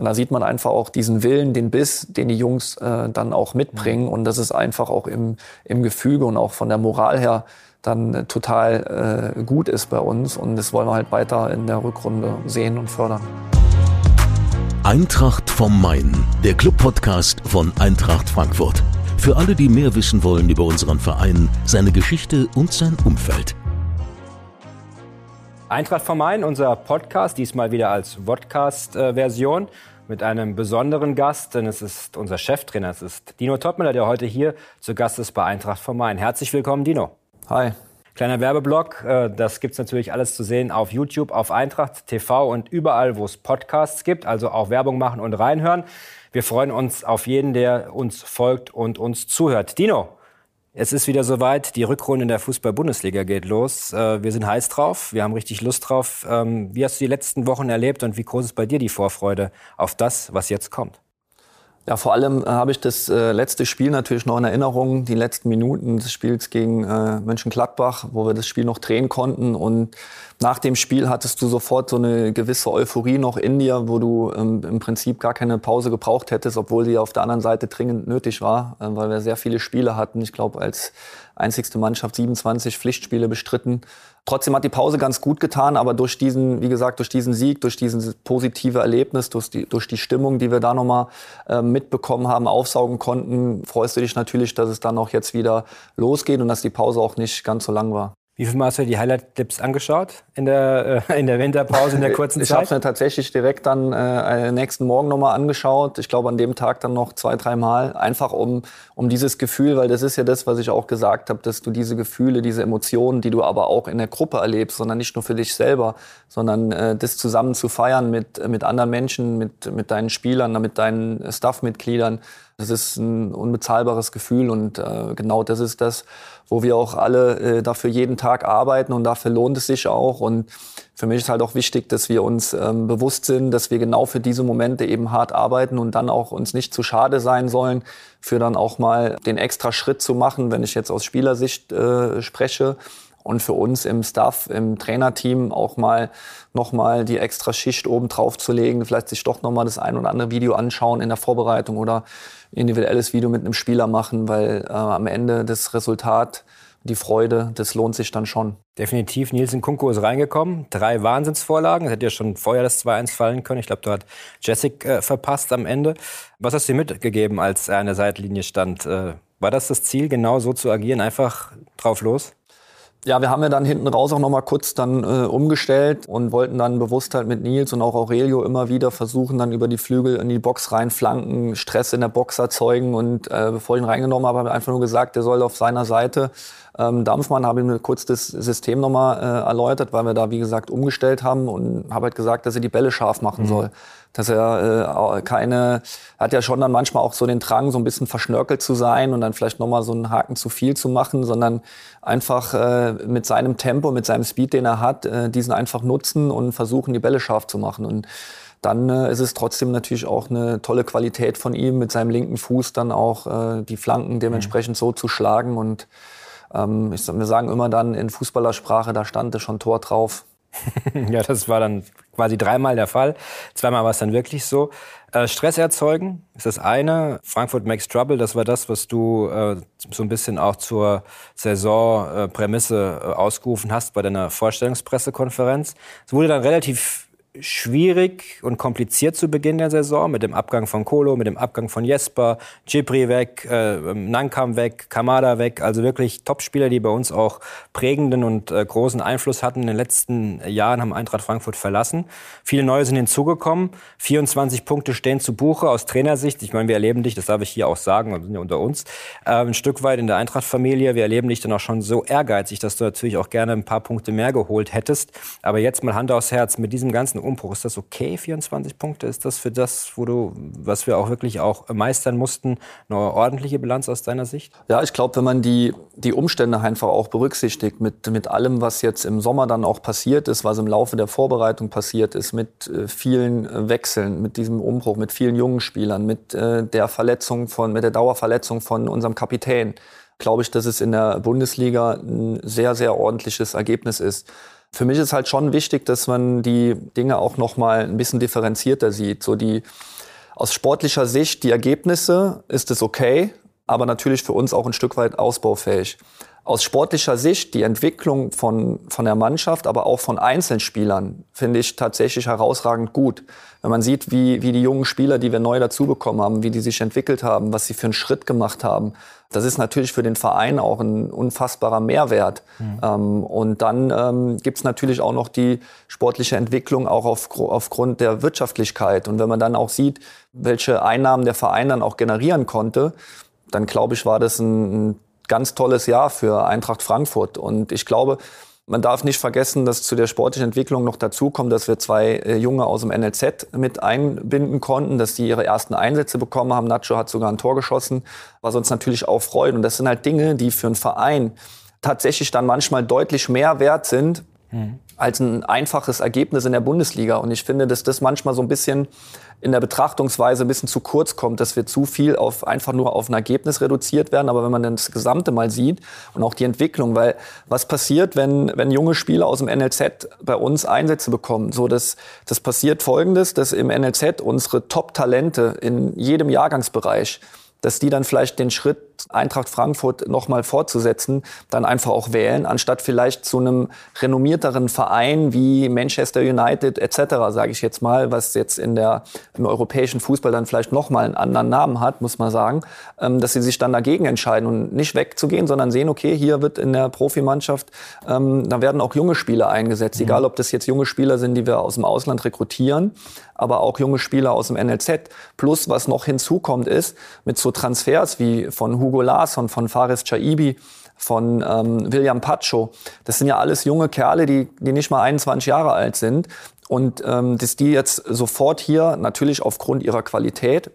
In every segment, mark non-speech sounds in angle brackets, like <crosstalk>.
Und da sieht man einfach auch diesen Willen, den Biss, den die Jungs äh, dann auch mitbringen. Und das ist einfach auch im, im Gefüge und auch von der Moral her dann äh, total äh, gut ist bei uns. Und das wollen wir halt weiter in der Rückrunde sehen und fördern. Eintracht vom Main, der Club-Podcast von Eintracht Frankfurt. Für alle, die mehr wissen wollen über unseren Verein, seine Geschichte und sein Umfeld. Eintracht vom Main, unser Podcast, diesmal wieder als Vodcast-Version mit einem besonderen Gast, denn es ist unser Cheftrainer, es ist Dino Topmüller, der heute hier zu Gast ist bei Eintracht vom Main. Herzlich willkommen, Dino. Hi. Kleiner Werbeblock, äh, das gibt's natürlich alles zu sehen auf YouTube, auf Eintracht TV und überall, wo es Podcasts gibt. Also auch Werbung machen und reinhören. Wir freuen uns auf jeden, der uns folgt und uns zuhört. Dino, es ist wieder soweit. Die Rückrunde in der Fußball-Bundesliga geht los. Äh, wir sind heiß drauf. Wir haben richtig Lust drauf. Ähm, wie hast du die letzten Wochen erlebt und wie groß ist bei dir die Vorfreude auf das, was jetzt kommt? Ja, vor allem äh, habe ich das äh, letzte Spiel natürlich noch in Erinnerung, die letzten Minuten des Spiels gegen äh, Mönchengladbach, wo wir das Spiel noch drehen konnten. Und nach dem Spiel hattest du sofort so eine gewisse Euphorie noch in dir, wo du ähm, im Prinzip gar keine Pause gebraucht hättest, obwohl sie auf der anderen Seite dringend nötig war, äh, weil wir sehr viele Spiele hatten. Ich glaube, als einzigste Mannschaft 27 Pflichtspiele bestritten. Trotzdem hat die Pause ganz gut getan, aber durch diesen, wie gesagt, durch diesen Sieg, durch dieses positive Erlebnis, durch die, durch die Stimmung, die wir da nochmal äh, mitbekommen haben, aufsaugen konnten, freust du dich natürlich, dass es dann auch jetzt wieder losgeht und dass die Pause auch nicht ganz so lang war. Wie viel Mal hast du die Highlight-Clips angeschaut in der, äh, in der Winterpause, in der <laughs> kurzen ich Zeit? Ich habe mir tatsächlich direkt dann äh, nächsten Morgen nochmal angeschaut. Ich glaube, an dem Tag dann noch zwei, dreimal. Einfach um, um dieses Gefühl, weil das ist ja das, was ich auch gesagt habe, dass du diese Gefühle, diese Emotionen, die du aber auch in der Gruppe erlebst, sondern nicht nur für dich selber, sondern äh, das zusammen zu feiern mit, mit anderen Menschen, mit, mit deinen Spielern, mit deinen Staff-Mitgliedern. Das ist ein unbezahlbares Gefühl und äh, genau das ist das, wo wir auch alle äh, dafür jeden Tag arbeiten und dafür lohnt es sich auch. Und für mich ist halt auch wichtig, dass wir uns ähm, bewusst sind, dass wir genau für diese Momente eben hart arbeiten und dann auch uns nicht zu schade sein sollen, für dann auch mal den extra Schritt zu machen, wenn ich jetzt aus Spielersicht äh, spreche und für uns im Staff, im Trainerteam auch mal nochmal die extra Schicht oben drauf zu legen, vielleicht sich doch nochmal das ein oder andere Video anschauen in der Vorbereitung oder individuelles Video mit einem Spieler machen, weil äh, am Ende das Resultat, die Freude, das lohnt sich dann schon. Definitiv. Nielsen Kunko ist reingekommen. Drei Wahnsinnsvorlagen. Es hätte ja schon vorher das 2-1 fallen können. Ich glaube, du hat Jessic äh, verpasst am Ende. Was hast du dir mitgegeben, als er an der Seitenlinie stand? Äh, war das das Ziel, genau so zu agieren? Einfach drauf los? Ja, wir haben ja dann hinten raus auch noch mal kurz dann äh, umgestellt und wollten dann bewusst halt mit Nils und auch Aurelio immer wieder versuchen, dann über die Flügel in die Box reinflanken, Stress in der Box erzeugen. Und äh, bevor ich ihn reingenommen habe, habe ich einfach nur gesagt, der soll auf seiner Seite ähm, Dampfmann, habe ihm kurz das System nochmal äh, erläutert, weil wir da, wie gesagt, umgestellt haben und habe halt gesagt, dass er die Bälle scharf machen mhm. soll. Dass er äh, keine, hat ja schon dann manchmal auch so den Drang, so ein bisschen verschnörkelt zu sein und dann vielleicht nochmal so einen Haken zu viel zu machen, sondern einfach äh, mit seinem Tempo, mit seinem Speed, den er hat, äh, diesen einfach nutzen und versuchen, die Bälle scharf zu machen. Und dann äh, ist es trotzdem natürlich auch eine tolle Qualität von ihm, mit seinem linken Fuß dann auch äh, die Flanken dementsprechend mhm. so zu schlagen und ähm, ich, wir sagen immer dann in Fußballersprache, da stand schon Tor drauf. <laughs> ja, das war dann quasi dreimal der Fall. Zweimal war es dann wirklich so. Äh, Stress erzeugen ist das eine. Frankfurt makes trouble, das war das, was du äh, so ein bisschen auch zur Saisonprämisse äh, ausgerufen hast bei deiner Vorstellungspressekonferenz. Es wurde dann relativ schwierig und kompliziert zu Beginn der Saison mit dem Abgang von Kolo, mit dem Abgang von Jesper, Gipri weg, äh, Nankam weg, Kamada weg. Also wirklich Topspieler, die bei uns auch prägenden und äh, großen Einfluss hatten. In den letzten Jahren haben Eintracht Frankfurt verlassen. Viele neue sind hinzugekommen. 24 Punkte stehen zu Buche aus Trainersicht. Ich meine, wir erleben dich, das darf ich hier auch sagen, wir sind ja unter uns, äh, ein Stück weit in der Eintracht-Familie. Wir erleben dich dann auch schon so ehrgeizig, dass du natürlich auch gerne ein paar Punkte mehr geholt hättest. Aber jetzt mal Hand aufs Herz mit diesem ganzen Umbruch. Ist das okay, 24 Punkte? Ist das für das, wo du, was wir auch wirklich auch meistern mussten, eine ordentliche Bilanz aus deiner Sicht? Ja, ich glaube, wenn man die, die Umstände einfach auch berücksichtigt, mit, mit allem, was jetzt im Sommer dann auch passiert ist, was im Laufe der Vorbereitung passiert ist, mit äh, vielen äh, Wechseln, mit diesem Umbruch, mit vielen jungen Spielern, mit äh, der Verletzung von, mit der Dauerverletzung von unserem Kapitän, glaube ich, dass es in der Bundesliga ein sehr, sehr ordentliches Ergebnis ist. Für mich ist halt schon wichtig, dass man die Dinge auch noch mal ein bisschen differenzierter sieht. So die aus sportlicher Sicht die Ergebnisse ist es okay, aber natürlich für uns auch ein Stück weit ausbaufähig aus sportlicher Sicht die Entwicklung von, von der Mannschaft, aber auch von Einzelspielern, finde ich tatsächlich herausragend gut. Wenn man sieht, wie, wie die jungen Spieler, die wir neu dazu bekommen haben, wie die sich entwickelt haben, was sie für einen Schritt gemacht haben, das ist natürlich für den Verein auch ein unfassbarer Mehrwert. Mhm. Ähm, und dann ähm, gibt natürlich auch noch die sportliche Entwicklung auch auf, aufgrund der Wirtschaftlichkeit. Und wenn man dann auch sieht, welche Einnahmen der Verein dann auch generieren konnte, dann glaube ich, war das ein, ein ganz tolles Jahr für Eintracht Frankfurt. Und ich glaube, man darf nicht vergessen, dass zu der sportlichen Entwicklung noch dazu kommt, dass wir zwei äh, Junge aus dem NLZ mit einbinden konnten, dass die ihre ersten Einsätze bekommen haben. Nacho hat sogar ein Tor geschossen, was uns natürlich auch freut. Und das sind halt Dinge, die für einen Verein tatsächlich dann manchmal deutlich mehr wert sind, mhm. Als ein einfaches Ergebnis in der Bundesliga. Und ich finde, dass das manchmal so ein bisschen in der Betrachtungsweise ein bisschen zu kurz kommt, dass wir zu viel auf einfach nur auf ein Ergebnis reduziert werden. Aber wenn man dann das Gesamte mal sieht und auch die Entwicklung, weil was passiert, wenn, wenn junge Spieler aus dem NLZ bei uns Einsätze bekommen? So, das, das passiert folgendes, dass im NLZ unsere Top-Talente in jedem Jahrgangsbereich dass die dann vielleicht den Schritt Eintracht Frankfurt nochmal fortzusetzen, dann einfach auch wählen, anstatt vielleicht zu einem renommierteren Verein wie Manchester United etc., sage ich jetzt mal, was jetzt in der, im europäischen Fußball dann vielleicht nochmal einen anderen Namen hat, muss man sagen, ähm, dass sie sich dann dagegen entscheiden und nicht wegzugehen, sondern sehen, okay, hier wird in der Profimannschaft, ähm, da werden auch junge Spieler eingesetzt, mhm. egal ob das jetzt junge Spieler sind, die wir aus dem Ausland rekrutieren, aber auch junge Spieler aus dem NLZ. Plus, was noch hinzukommt, ist, mit so Transfers wie von Hugo Hugo Larsson, von Faris Chaibi, von ähm, William Pacho. Das sind ja alles junge Kerle, die, die nicht mal 21 Jahre alt sind. Und ähm, dass die jetzt sofort hier natürlich aufgrund ihrer Qualität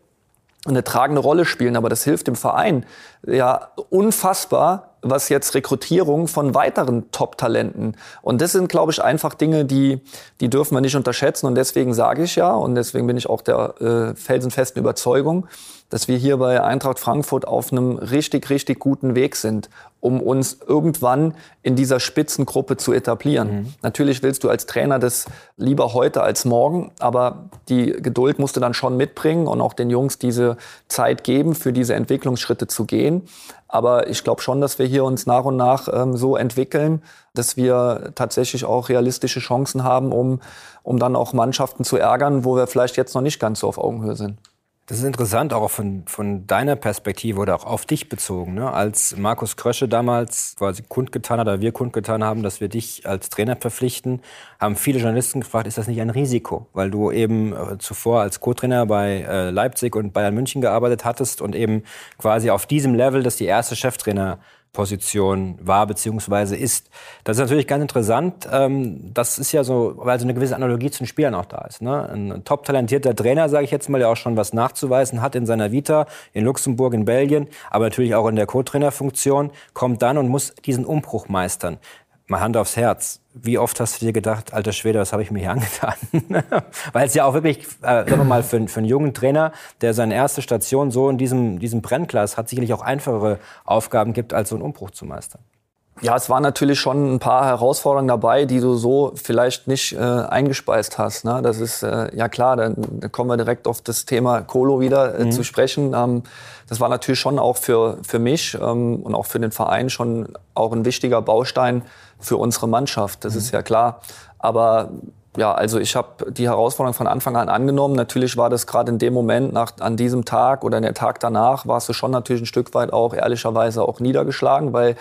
eine tragende Rolle spielen, aber das hilft dem Verein ja unfassbar, was jetzt Rekrutierung von weiteren Top-Talenten. Und das sind, glaube ich, einfach Dinge, die, die dürfen wir nicht unterschätzen. Und deswegen sage ich ja, und deswegen bin ich auch der äh, felsenfesten Überzeugung, dass wir hier bei Eintracht Frankfurt auf einem richtig, richtig guten Weg sind, um uns irgendwann in dieser Spitzengruppe zu etablieren. Mhm. Natürlich willst du als Trainer das lieber heute als morgen, aber die Geduld musst du dann schon mitbringen und auch den Jungs diese Zeit geben, für diese Entwicklungsschritte zu gehen. Aber ich glaube schon, dass wir hier uns nach und nach ähm, so entwickeln, dass wir tatsächlich auch realistische Chancen haben, um, um dann auch Mannschaften zu ärgern, wo wir vielleicht jetzt noch nicht ganz so auf Augenhöhe sind. Das ist interessant, auch von, von deiner Perspektive oder auch auf dich bezogen. Ne? Als Markus Krösche damals quasi kundgetan hat, oder wir kundgetan haben, dass wir dich als Trainer verpflichten, haben viele Journalisten gefragt, ist das nicht ein Risiko? Weil du eben äh, zuvor als Co-Trainer bei äh, Leipzig und Bayern München gearbeitet hattest und eben quasi auf diesem Level, dass die erste Cheftrainer Position war beziehungsweise ist. Das ist natürlich ganz interessant. Ähm, das ist ja so, weil so eine gewisse Analogie zu den Spielern auch da ist. Ne? Ein top talentierter Trainer, sage ich jetzt mal, der auch schon was nachzuweisen hat in seiner Vita, in Luxemburg, in Belgien, aber natürlich auch in der Co-Trainer-Funktion, kommt dann und muss diesen Umbruch meistern mal Hand aufs Herz. Wie oft hast du dir gedacht, alter Schwede, was habe ich mir hier <laughs> angetan? Weil es ja auch wirklich, äh, sagen wir mal, für, für einen jungen Trainer, der seine erste Station so in diesem, diesem Brennglas hat, sicherlich auch einfachere Aufgaben gibt, als so einen Umbruch zu meistern. Ja, es waren natürlich schon ein paar Herausforderungen dabei, die du so vielleicht nicht äh, eingespeist hast. Ne? Das ist äh, ja klar, dann, dann kommen wir direkt auf das Thema Kolo wieder äh, mhm. zu sprechen. Ähm, das war natürlich schon auch für, für mich ähm, und auch für den Verein schon auch ein wichtiger Baustein für unsere Mannschaft. Das mhm. ist ja klar. Aber ja, also ich habe die Herausforderung von Anfang an angenommen. Natürlich war das gerade in dem Moment, nach, an diesem Tag oder in der Tag danach, warst du schon natürlich ein Stück weit auch ehrlicherweise auch niedergeschlagen, weil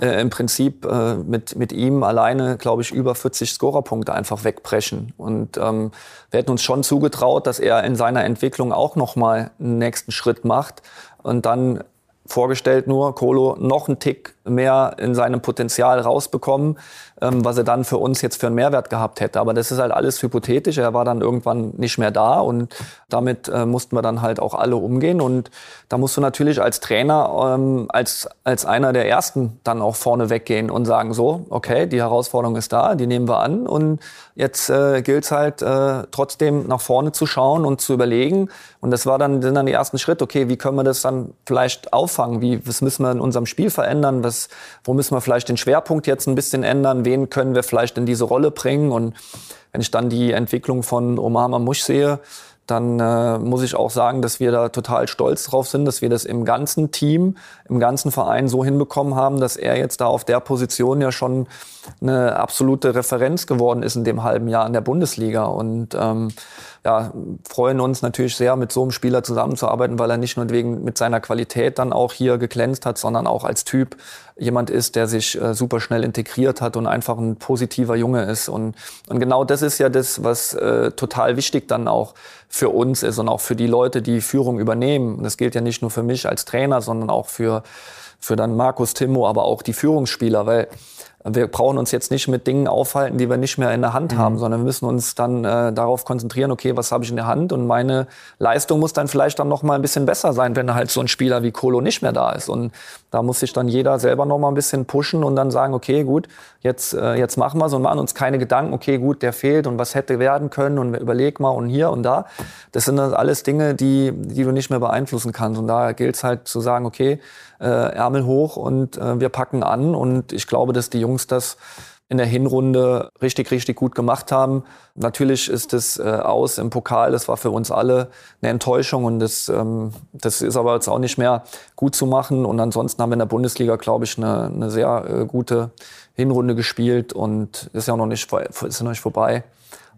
äh, im Prinzip äh, mit, mit ihm alleine, glaube ich, über 40 Scorerpunkte einfach wegbrechen. Und ähm, wir hätten uns schon zugetraut, dass er in seiner Entwicklung auch nochmal einen nächsten Schritt macht und dann vorgestellt nur, Kolo noch einen Tick mehr in seinem Potenzial rausbekommen, ähm, was er dann für uns jetzt für einen Mehrwert gehabt hätte. Aber das ist halt alles hypothetisch. Er war dann irgendwann nicht mehr da und damit äh, mussten wir dann halt auch alle umgehen. Und da musst du natürlich als Trainer, ähm, als, als einer der Ersten dann auch vorne weggehen und sagen, so, okay, die Herausforderung ist da, die nehmen wir an und jetzt äh, gilt es halt äh, trotzdem nach vorne zu schauen und zu überlegen. Und das war dann, sind dann die ersten Schritte, okay, wie können wir das dann vielleicht auffangen? Wie, was müssen wir in unserem Spiel verändern? Was was, wo müssen wir vielleicht den Schwerpunkt jetzt ein bisschen ändern, wen können wir vielleicht in diese Rolle bringen und wenn ich dann die Entwicklung von Omar Mamouche sehe, dann äh, muss ich auch sagen, dass wir da total stolz drauf sind, dass wir das im ganzen Team, im ganzen Verein so hinbekommen haben, dass er jetzt da auf der Position ja schon eine absolute Referenz geworden ist in dem halben Jahr in der Bundesliga. Und ähm, ja, freuen uns natürlich sehr, mit so einem Spieler zusammenzuarbeiten, weil er nicht nur wegen mit seiner Qualität dann auch hier geglänzt hat, sondern auch als Typ jemand ist, der sich äh, super schnell integriert hat und einfach ein positiver Junge ist. Und, und genau das ist ja das, was äh, total wichtig dann auch für uns ist und auch für die Leute, die Führung übernehmen. Das gilt ja nicht nur für mich als Trainer, sondern auch für, für dann Markus Timmo, aber auch die Führungsspieler, weil wir brauchen uns jetzt nicht mit Dingen aufhalten, die wir nicht mehr in der Hand mhm. haben, sondern wir müssen uns dann äh, darauf konzentrieren, okay, was habe ich in der Hand und meine Leistung muss dann vielleicht dann noch mal ein bisschen besser sein, wenn halt so ein Spieler wie Kolo nicht mehr da ist und da muss sich dann jeder selber noch mal ein bisschen pushen und dann sagen, okay, gut, jetzt äh, jetzt machen wir so und machen uns keine Gedanken, okay, gut, der fehlt und was hätte werden können und überleg mal und hier und da. Das sind dann alles Dinge, die die du nicht mehr beeinflussen kannst und da gilt es halt zu sagen, okay, äh, Ärmel hoch und äh, wir packen an. Und ich glaube, dass die Jungs das in der Hinrunde richtig, richtig gut gemacht haben. Natürlich ist das äh, aus im Pokal, das war für uns alle eine Enttäuschung und das, ähm, das ist aber jetzt auch nicht mehr gut zu machen. Und ansonsten haben wir in der Bundesliga, glaube ich, eine, eine sehr äh, gute Hinrunde gespielt und ist ja noch nicht, ist noch nicht vorbei.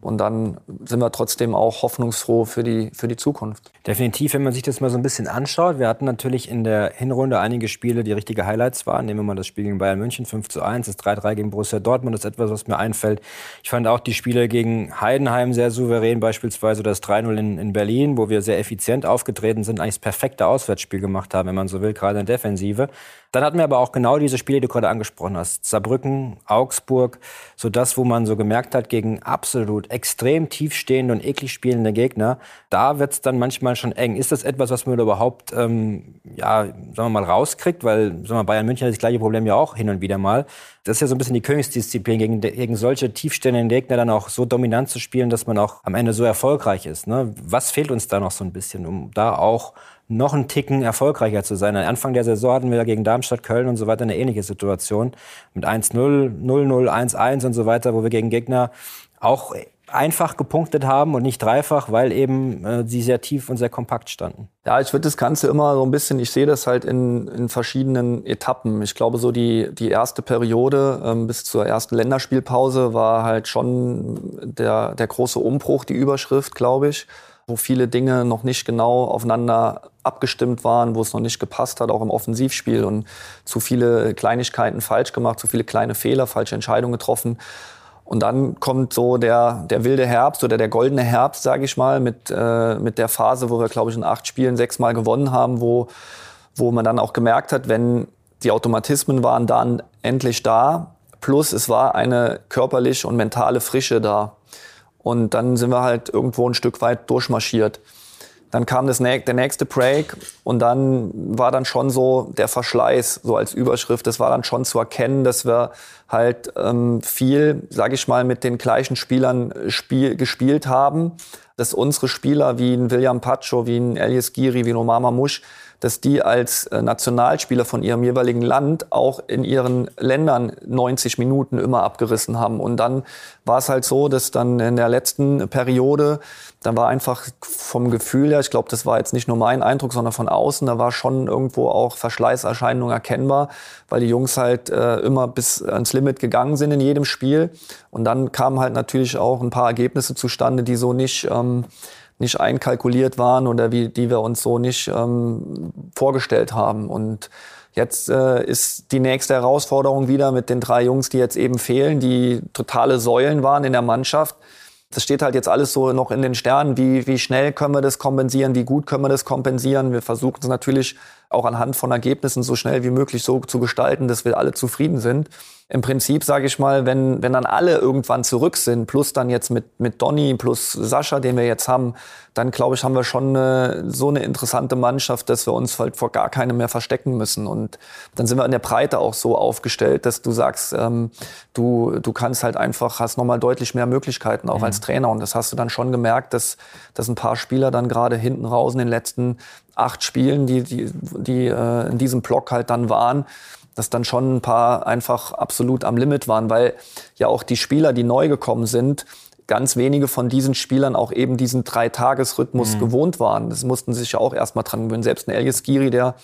Und dann sind wir trotzdem auch hoffnungsfroh für die, für die Zukunft. Definitiv, wenn man sich das mal so ein bisschen anschaut. Wir hatten natürlich in der Hinrunde einige Spiele, die richtige Highlights waren. Nehmen wir mal das Spiel gegen Bayern München 5 zu 1, das 3-3 gegen Borussia Dortmund, das ist etwas, was mir einfällt. Ich fand auch die Spiele gegen Heidenheim sehr souverän, beispielsweise das 3-0 in, in Berlin, wo wir sehr effizient aufgetreten sind, eigentlich das perfekte Auswärtsspiel gemacht haben, wenn man so will, gerade in der Defensive. Dann hatten wir aber auch genau diese Spiele, die du gerade angesprochen hast. Saarbrücken, Augsburg, so das, wo man so gemerkt hat, gegen absolut extrem tiefstehende und eklig spielende Gegner, da wird es dann manchmal schon eng. Ist das etwas, was man überhaupt, ähm, ja, sagen wir mal, rauskriegt? Weil, sagen wir mal, Bayern München hat das gleiche Problem ja auch hin und wieder mal. Das ist ja so ein bisschen die Königsdisziplin, gegen, gegen solche tiefstehenden Gegner dann auch so dominant zu spielen, dass man auch am Ende so erfolgreich ist. Ne? Was fehlt uns da noch so ein bisschen, um da auch noch einen Ticken erfolgreicher zu sein. Am Anfang der Saison hatten wir gegen Darmstadt, Köln und so weiter eine ähnliche Situation mit 1-0, 0-0, 1-1 und so weiter, wo wir gegen Gegner auch einfach gepunktet haben und nicht dreifach, weil eben äh, sie sehr tief und sehr kompakt standen. Ja, ich würde das Ganze immer so ein bisschen, ich sehe das halt in, in verschiedenen Etappen. Ich glaube, so die, die erste Periode ähm, bis zur ersten Länderspielpause war halt schon der, der große Umbruch, die Überschrift, glaube ich wo viele Dinge noch nicht genau aufeinander abgestimmt waren, wo es noch nicht gepasst hat, auch im Offensivspiel und zu viele Kleinigkeiten falsch gemacht, zu viele kleine Fehler, falsche Entscheidungen getroffen. Und dann kommt so der, der wilde Herbst oder der goldene Herbst, sage ich mal, mit, äh, mit der Phase, wo wir, glaube ich, in acht Spielen sechsmal gewonnen haben, wo, wo man dann auch gemerkt hat, wenn die Automatismen waren dann endlich da, plus es war eine körperliche und mentale Frische da. Und dann sind wir halt irgendwo ein Stück weit durchmarschiert. Dann kam das, der nächste Break und dann war dann schon so der Verschleiß, so als Überschrift. Das war dann schon zu erkennen, dass wir halt ähm, viel, sage ich mal, mit den gleichen Spielern spiel, gespielt haben. Dass unsere Spieler wie ein William Pacho, wie ein Elias Giri, wie ein Omama Musch, dass die als äh, Nationalspieler von ihrem jeweiligen Land auch in ihren Ländern 90 Minuten immer abgerissen haben. Und dann war es halt so, dass dann in der letzten Periode, da war einfach vom Gefühl her, ich glaube, das war jetzt nicht nur mein Eindruck, sondern von außen, da war schon irgendwo auch Verschleißerscheinungen erkennbar, weil die Jungs halt äh, immer bis ans Limit gegangen sind in jedem Spiel. Und dann kamen halt natürlich auch ein paar Ergebnisse zustande, die so nicht ähm, nicht einkalkuliert waren oder wie, die wir uns so nicht ähm, vorgestellt haben. Und jetzt äh, ist die nächste Herausforderung wieder mit den drei Jungs, die jetzt eben fehlen, die totale Säulen waren in der Mannschaft. Das steht halt jetzt alles so noch in den Sternen. Wie, wie schnell können wir das kompensieren? Wie gut können wir das kompensieren? Wir versuchen es natürlich auch anhand von Ergebnissen so schnell wie möglich so zu gestalten, dass wir alle zufrieden sind im Prinzip, sage ich mal, wenn, wenn dann alle irgendwann zurück sind, plus dann jetzt mit, mit Donny, plus Sascha, den wir jetzt haben, dann glaube ich, haben wir schon eine, so eine interessante Mannschaft, dass wir uns halt vor gar keinem mehr verstecken müssen. Und dann sind wir in der Breite auch so aufgestellt, dass du sagst, ähm, du, du kannst halt einfach, hast nochmal deutlich mehr Möglichkeiten auch mhm. als Trainer. Und das hast du dann schon gemerkt, dass, dass ein paar Spieler dann gerade hinten raus in den letzten acht Spielen, die, die, die äh, in diesem Block halt dann waren, dass dann schon ein paar einfach absolut am Limit waren, weil ja auch die Spieler, die neu gekommen sind, ganz wenige von diesen Spielern auch eben diesen Drei-Tages-Rhythmus mhm. gewohnt waren. Das mussten sich ja auch erstmal dran gewöhnen. Selbst ein Elias Giri, der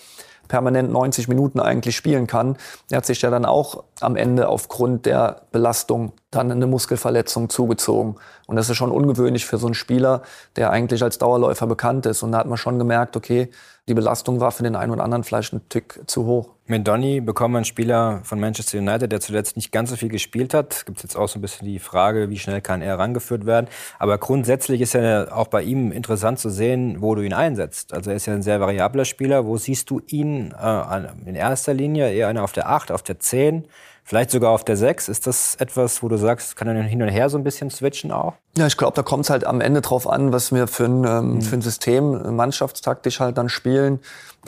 permanent 90 Minuten eigentlich spielen kann. Er hat sich ja dann auch am Ende aufgrund der Belastung dann eine Muskelverletzung zugezogen. Und das ist schon ungewöhnlich für so einen Spieler, der eigentlich als Dauerläufer bekannt ist. Und da hat man schon gemerkt, okay, die Belastung war für den einen oder anderen vielleicht ein Tick zu hoch. Mit Donny bekommen wir einen Spieler von Manchester United, der zuletzt nicht ganz so viel gespielt hat. Gibt jetzt auch so ein bisschen die Frage, wie schnell kann er herangeführt werden. Aber grundsätzlich ist ja auch bei ihm interessant zu sehen, wo du ihn einsetzt. Also er ist ja ein sehr variabler Spieler. Wo siehst du ihn äh, in erster Linie? Eher einer auf der 8, auf der 10? Vielleicht sogar auf der 6. Ist das etwas, wo du sagst, kann er hin und her so ein bisschen switchen auch? Ja, ich glaube, da kommt es halt am Ende drauf an, was wir für ein, ähm, mhm. für ein System mannschaftstaktisch halt dann spielen.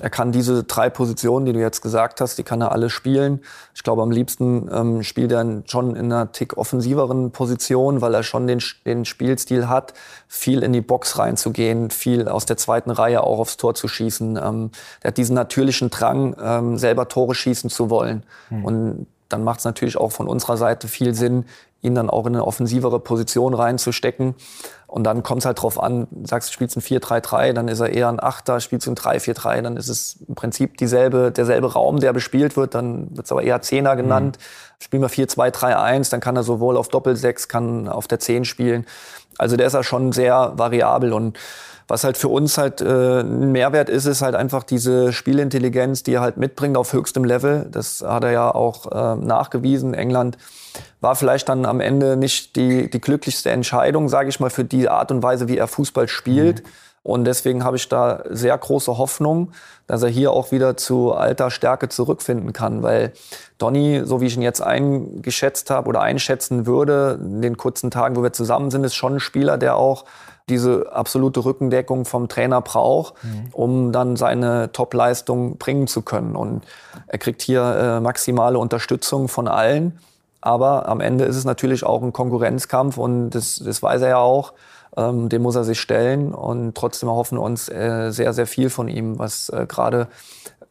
Er kann diese drei Positionen, die du jetzt gesagt hast, die kann er alle spielen. Ich glaube, am liebsten ähm, spielt er schon in einer tick offensiveren Position, weil er schon den, den Spielstil hat, viel in die Box reinzugehen, viel aus der zweiten Reihe auch aufs Tor zu schießen. Ähm, er hat diesen natürlichen Drang, ähm, selber Tore schießen zu wollen. Mhm. Und dann macht es natürlich auch von unserer Seite viel Sinn, ihn dann auch in eine offensivere Position reinzustecken. Und dann kommt es halt drauf an, sagst du spielst ein 4-3-3, dann ist er eher ein Achter, spielst du ein 3-4-3, dann ist es im Prinzip dieselbe, derselbe Raum, der bespielt wird, dann wird es aber eher Zehner genannt. Mhm. Spielen wir 4-2-3-1, dann kann er sowohl auf Doppel-6, kann auf der 10 spielen. Also der ist ja schon sehr variabel und was halt für uns halt äh, ein Mehrwert ist, ist halt einfach diese Spielintelligenz, die er halt mitbringt auf höchstem Level. Das hat er ja auch äh, nachgewiesen. England war vielleicht dann am Ende nicht die, die glücklichste Entscheidung, sage ich mal, für die Art und Weise, wie er Fußball spielt. Mhm. Und deswegen habe ich da sehr große Hoffnung, dass er hier auch wieder zu alter Stärke zurückfinden kann. Weil Donny, so wie ich ihn jetzt eingeschätzt habe oder einschätzen würde, in den kurzen Tagen, wo wir zusammen sind, ist schon ein Spieler, der auch diese absolute Rückendeckung vom Trainer braucht, mhm. um dann seine Topleistung bringen zu können. Und er kriegt hier äh, maximale Unterstützung von allen. Aber am Ende ist es natürlich auch ein Konkurrenzkampf und das, das weiß er ja auch. Ähm, dem muss er sich stellen und trotzdem hoffen wir uns äh, sehr, sehr viel von ihm, was äh, gerade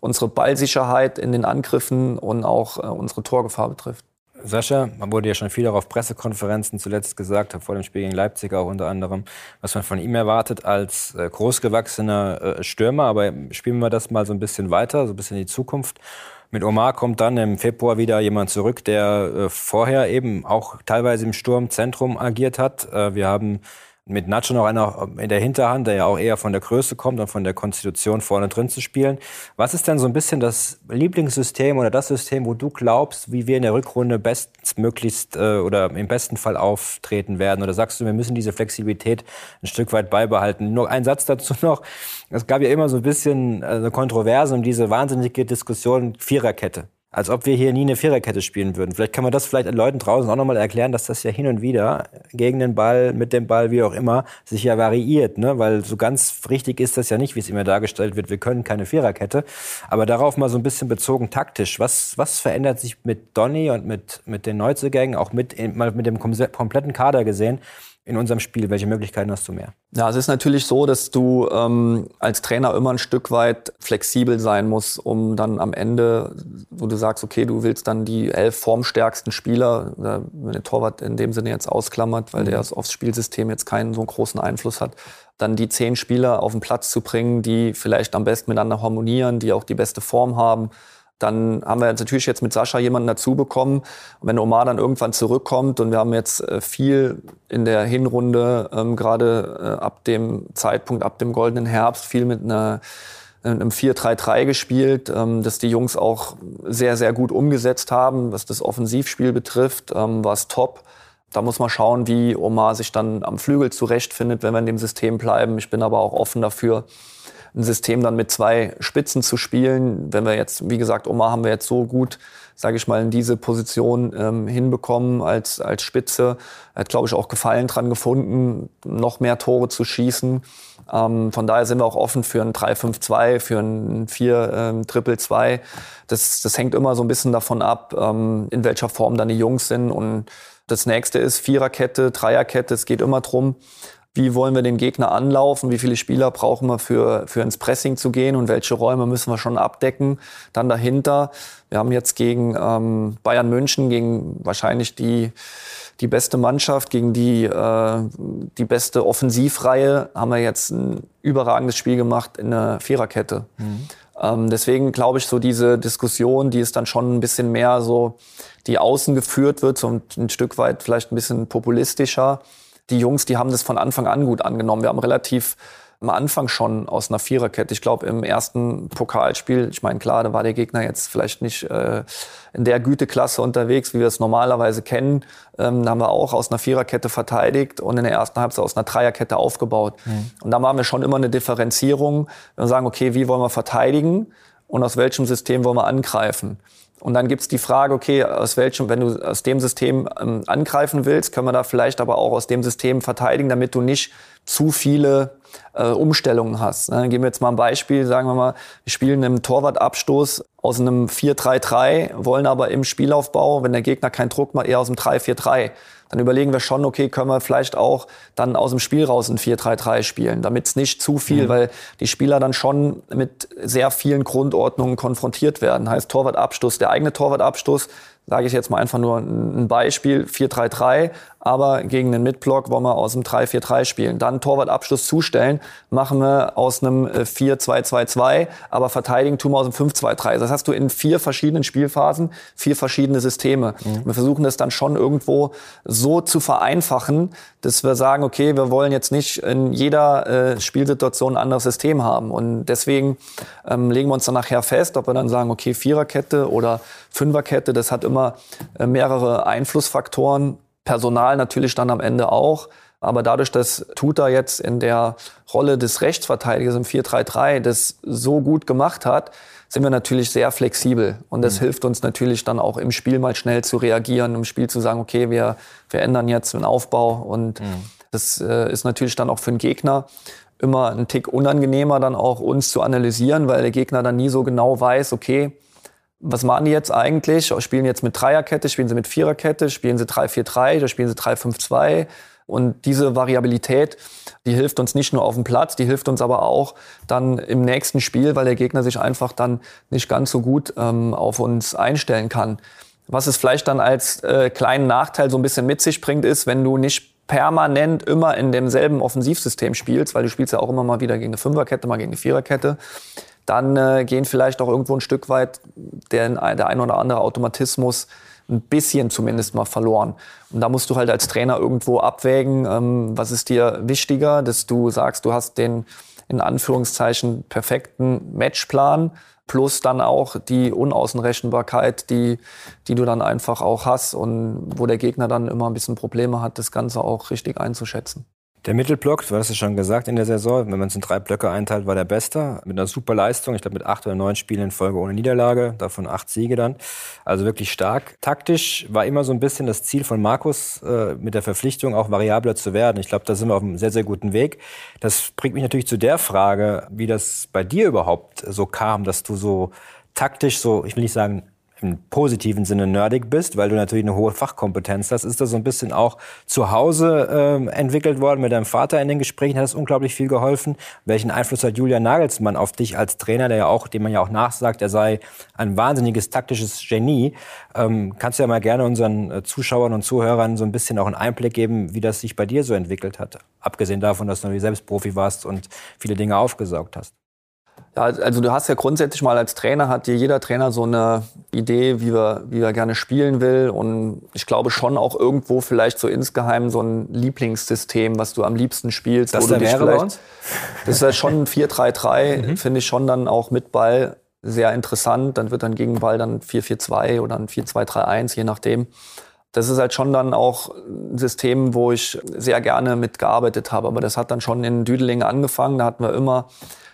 unsere Ballsicherheit in den Angriffen und auch äh, unsere Torgefahr betrifft. Sascha, man wurde ja schon viel auch auf Pressekonferenzen zuletzt gesagt, vor dem Spiel gegen Leipzig auch unter anderem, was man von ihm erwartet als äh, großgewachsener äh, Stürmer. Aber spielen wir das mal so ein bisschen weiter, so ein bisschen in die Zukunft. Mit Omar kommt dann im Februar wieder jemand zurück, der äh, vorher eben auch teilweise im Sturmzentrum agiert hat. Wir haben mit Nacho noch einer in der Hinterhand, der ja auch eher von der Größe kommt und von der Konstitution vorne drin zu spielen. Was ist denn so ein bisschen das Lieblingssystem oder das System, wo du glaubst, wie wir in der Rückrunde bestmöglichst äh, oder im besten Fall auftreten werden? Oder sagst du, wir müssen diese Flexibilität ein Stück weit beibehalten? Nur ein Satz dazu <laughs> noch. Es gab ja immer so ein bisschen äh, eine Kontroverse um diese wahnsinnige Diskussion Viererkette. Als ob wir hier nie eine Viererkette spielen würden. Vielleicht kann man das vielleicht Leuten draußen auch nochmal erklären, dass das ja hin und wieder gegen den Ball, mit dem Ball, wie auch immer, sich ja variiert, ne? Weil so ganz richtig ist das ja nicht, wie es immer dargestellt wird. Wir können keine Viererkette. Aber darauf mal so ein bisschen bezogen taktisch. Was, was verändert sich mit Donny und mit, mit den Neuzugängen, auch mit, mal mit dem kompletten Kader gesehen, in unserem Spiel? Welche Möglichkeiten hast du mehr? Ja, es ist natürlich so, dass du ähm, als Trainer immer ein Stück weit flexibel sein musst, um dann am Ende, wo du sagst, okay, du willst dann die elf formstärksten Spieler, wenn der Torwart in dem Sinne jetzt ausklammert, weil mhm. der aufs Spielsystem jetzt keinen so großen Einfluss hat, dann die zehn Spieler auf den Platz zu bringen, die vielleicht am besten miteinander harmonieren, die auch die beste Form haben dann haben wir natürlich jetzt mit Sascha jemanden dazu bekommen. Und wenn Omar dann irgendwann zurückkommt und wir haben jetzt äh, viel in der Hinrunde, ähm, gerade äh, ab dem Zeitpunkt, ab dem goldenen Herbst, viel mit einer äh, einem 4-3-3 gespielt, ähm, dass die Jungs auch sehr, sehr gut umgesetzt haben. Was das Offensivspiel betrifft, ähm, war es top. Da muss man schauen, wie Omar sich dann am Flügel zurechtfindet, wenn wir in dem System bleiben. Ich bin aber auch offen dafür, ein System dann mit zwei Spitzen zu spielen. Wenn wir jetzt, wie gesagt, Omar haben wir jetzt so gut, sage ich mal, in diese Position ähm, hinbekommen als, als Spitze. Er hat, glaube ich, auch Gefallen dran gefunden, noch mehr Tore zu schießen. Ähm, von daher sind wir auch offen für ein 3-5-2, für ein 4-Triple-2. Ähm, das, das hängt immer so ein bisschen davon ab, ähm, in welcher Form dann die Jungs sind. Und das nächste ist Viererkette, Dreierkette. Es geht immer drum, wie wollen wir den Gegner anlaufen, wie viele Spieler brauchen wir für, für ins Pressing zu gehen und welche Räume müssen wir schon abdecken. Dann dahinter, wir haben jetzt gegen ähm, Bayern München, gegen wahrscheinlich die, die beste Mannschaft, gegen die, äh, die beste Offensivreihe, haben wir jetzt ein überragendes Spiel gemacht in der Viererkette. Mhm. Ähm, deswegen glaube ich, so diese Diskussion, die ist dann schon ein bisschen mehr so, die außen geführt wird, so ein Stück weit vielleicht ein bisschen populistischer die Jungs, die haben das von Anfang an gut angenommen. Wir haben relativ am Anfang schon aus einer Viererkette. Ich glaube, im ersten Pokalspiel, ich meine, klar, da war der Gegner jetzt vielleicht nicht äh, in der Güteklasse unterwegs, wie wir es normalerweise kennen. Ähm, da haben wir auch aus einer Viererkette verteidigt und in der ersten Halbzeit aus einer Dreierkette aufgebaut. Mhm. Und da machen wir schon immer eine Differenzierung. Wir sagen, okay, wie wollen wir verteidigen und aus welchem System wollen wir angreifen? Und dann gibt's die Frage, okay, aus welchem, wenn du aus dem System ähm, angreifen willst, können wir da vielleicht aber auch aus dem System verteidigen, damit du nicht zu viele äh, Umstellungen hast. Dann geben wir jetzt mal ein Beispiel, sagen wir mal, wir spielen einen Torwartabstoß aus einem 4-3-3, wollen aber im Spielaufbau, wenn der Gegner keinen Druck macht, eher aus dem 3-4-3 dann überlegen wir schon, okay, können wir vielleicht auch dann aus dem Spiel raus ein 4-3-3 spielen, damit es nicht zu viel, mhm. weil die Spieler dann schon mit sehr vielen Grundordnungen konfrontiert werden. Heißt Torwartabstoß, der eigene Torwartabstoß sage ich jetzt mal einfach nur ein Beispiel, 4-3-3, aber gegen den Midblock wollen wir aus dem 3-4-3 spielen. Dann Torwartabschluss zustellen, machen wir aus einem 4-2-2-2, äh, aber verteidigen tun wir aus dem 5-2-3. Das hast du in vier verschiedenen Spielphasen, vier verschiedene Systeme. Mhm. Wir versuchen das dann schon irgendwo so zu vereinfachen, dass wir sagen, okay, wir wollen jetzt nicht in jeder äh, Spielsituation ein anderes System haben. Und deswegen ähm, legen wir uns dann nachher fest, ob wir dann sagen, okay, Viererkette oder Fünferkette, das hat immer äh, mehrere Einflussfaktoren. Personal natürlich dann am Ende auch. Aber dadurch, dass Tuta jetzt in der Rolle des Rechtsverteidigers im 4-3-3 das so gut gemacht hat, sind wir natürlich sehr flexibel. Und das mhm. hilft uns natürlich dann auch im Spiel mal schnell zu reagieren, im Spiel zu sagen, okay, wir, wir ändern jetzt den Aufbau. Und mhm. das äh, ist natürlich dann auch für den Gegner immer ein Tick unangenehmer, dann auch uns zu analysieren, weil der Gegner dann nie so genau weiß, okay, was machen die jetzt eigentlich? Spielen jetzt mit Dreierkette, spielen sie mit Viererkette, spielen sie 3-4-3 oder spielen sie 3-5-2? Und diese Variabilität, die hilft uns nicht nur auf dem Platz, die hilft uns aber auch dann im nächsten Spiel, weil der Gegner sich einfach dann nicht ganz so gut ähm, auf uns einstellen kann. Was es vielleicht dann als äh, kleinen Nachteil so ein bisschen mit sich bringt, ist, wenn du nicht permanent immer in demselben Offensivsystem spielst, weil du spielst ja auch immer mal wieder gegen eine Fünferkette, mal gegen eine Viererkette, dann äh, gehen vielleicht auch irgendwo ein Stück weit der, der ein oder andere Automatismus ein bisschen zumindest mal verloren. Und da musst du halt als Trainer irgendwo abwägen, ähm, was ist dir wichtiger, dass du sagst, du hast den in Anführungszeichen perfekten Matchplan plus dann auch die Unaußenrechenbarkeit, die, die du dann einfach auch hast und wo der Gegner dann immer ein bisschen Probleme hat, das Ganze auch richtig einzuschätzen. Der Mittelblock, du hast es schon gesagt in der Saison, wenn man es in drei Blöcke einteilt, war der Beste. Mit einer super Leistung, ich glaube mit acht oder neun Spielen in Folge ohne Niederlage, davon acht Siege dann. Also wirklich stark. Taktisch war immer so ein bisschen das Ziel von Markus, äh, mit der Verpflichtung auch variabler zu werden. Ich glaube, da sind wir auf einem sehr, sehr guten Weg. Das bringt mich natürlich zu der Frage, wie das bei dir überhaupt so kam, dass du so taktisch so, ich will nicht sagen im positiven Sinne nerdig bist, weil du natürlich eine hohe Fachkompetenz hast, ist das so ein bisschen auch zu Hause ähm, entwickelt worden mit deinem Vater in den Gesprächen, hat das unglaublich viel geholfen. Welchen Einfluss hat Julian Nagelsmann auf dich als Trainer, der ja auch, dem man ja auch nachsagt, er sei ein wahnsinniges taktisches Genie. Ähm, kannst du ja mal gerne unseren äh, Zuschauern und Zuhörern so ein bisschen auch einen Einblick geben, wie das sich bei dir so entwickelt hat, abgesehen davon, dass du selbst Profi warst und viele Dinge aufgesaugt hast. Ja, also du hast ja grundsätzlich mal als Trainer, hat dir jeder Trainer so eine Idee, wie er, wie er gerne spielen will. Und ich glaube schon auch irgendwo vielleicht so insgeheim so ein Lieblingssystem, was du am liebsten spielst. Das wäre vielleicht, bei uns? Das ist ja schon ein 4-3-3, <laughs> mhm. finde ich schon dann auch mit Ball sehr interessant. Dann wird dann gegen Ball dann 4-4-2 oder ein 4-2-3-1, je nachdem. Das ist halt schon dann auch ein System, wo ich sehr gerne mitgearbeitet habe. Aber das hat dann schon in Düdeling angefangen. Da hatten wir immer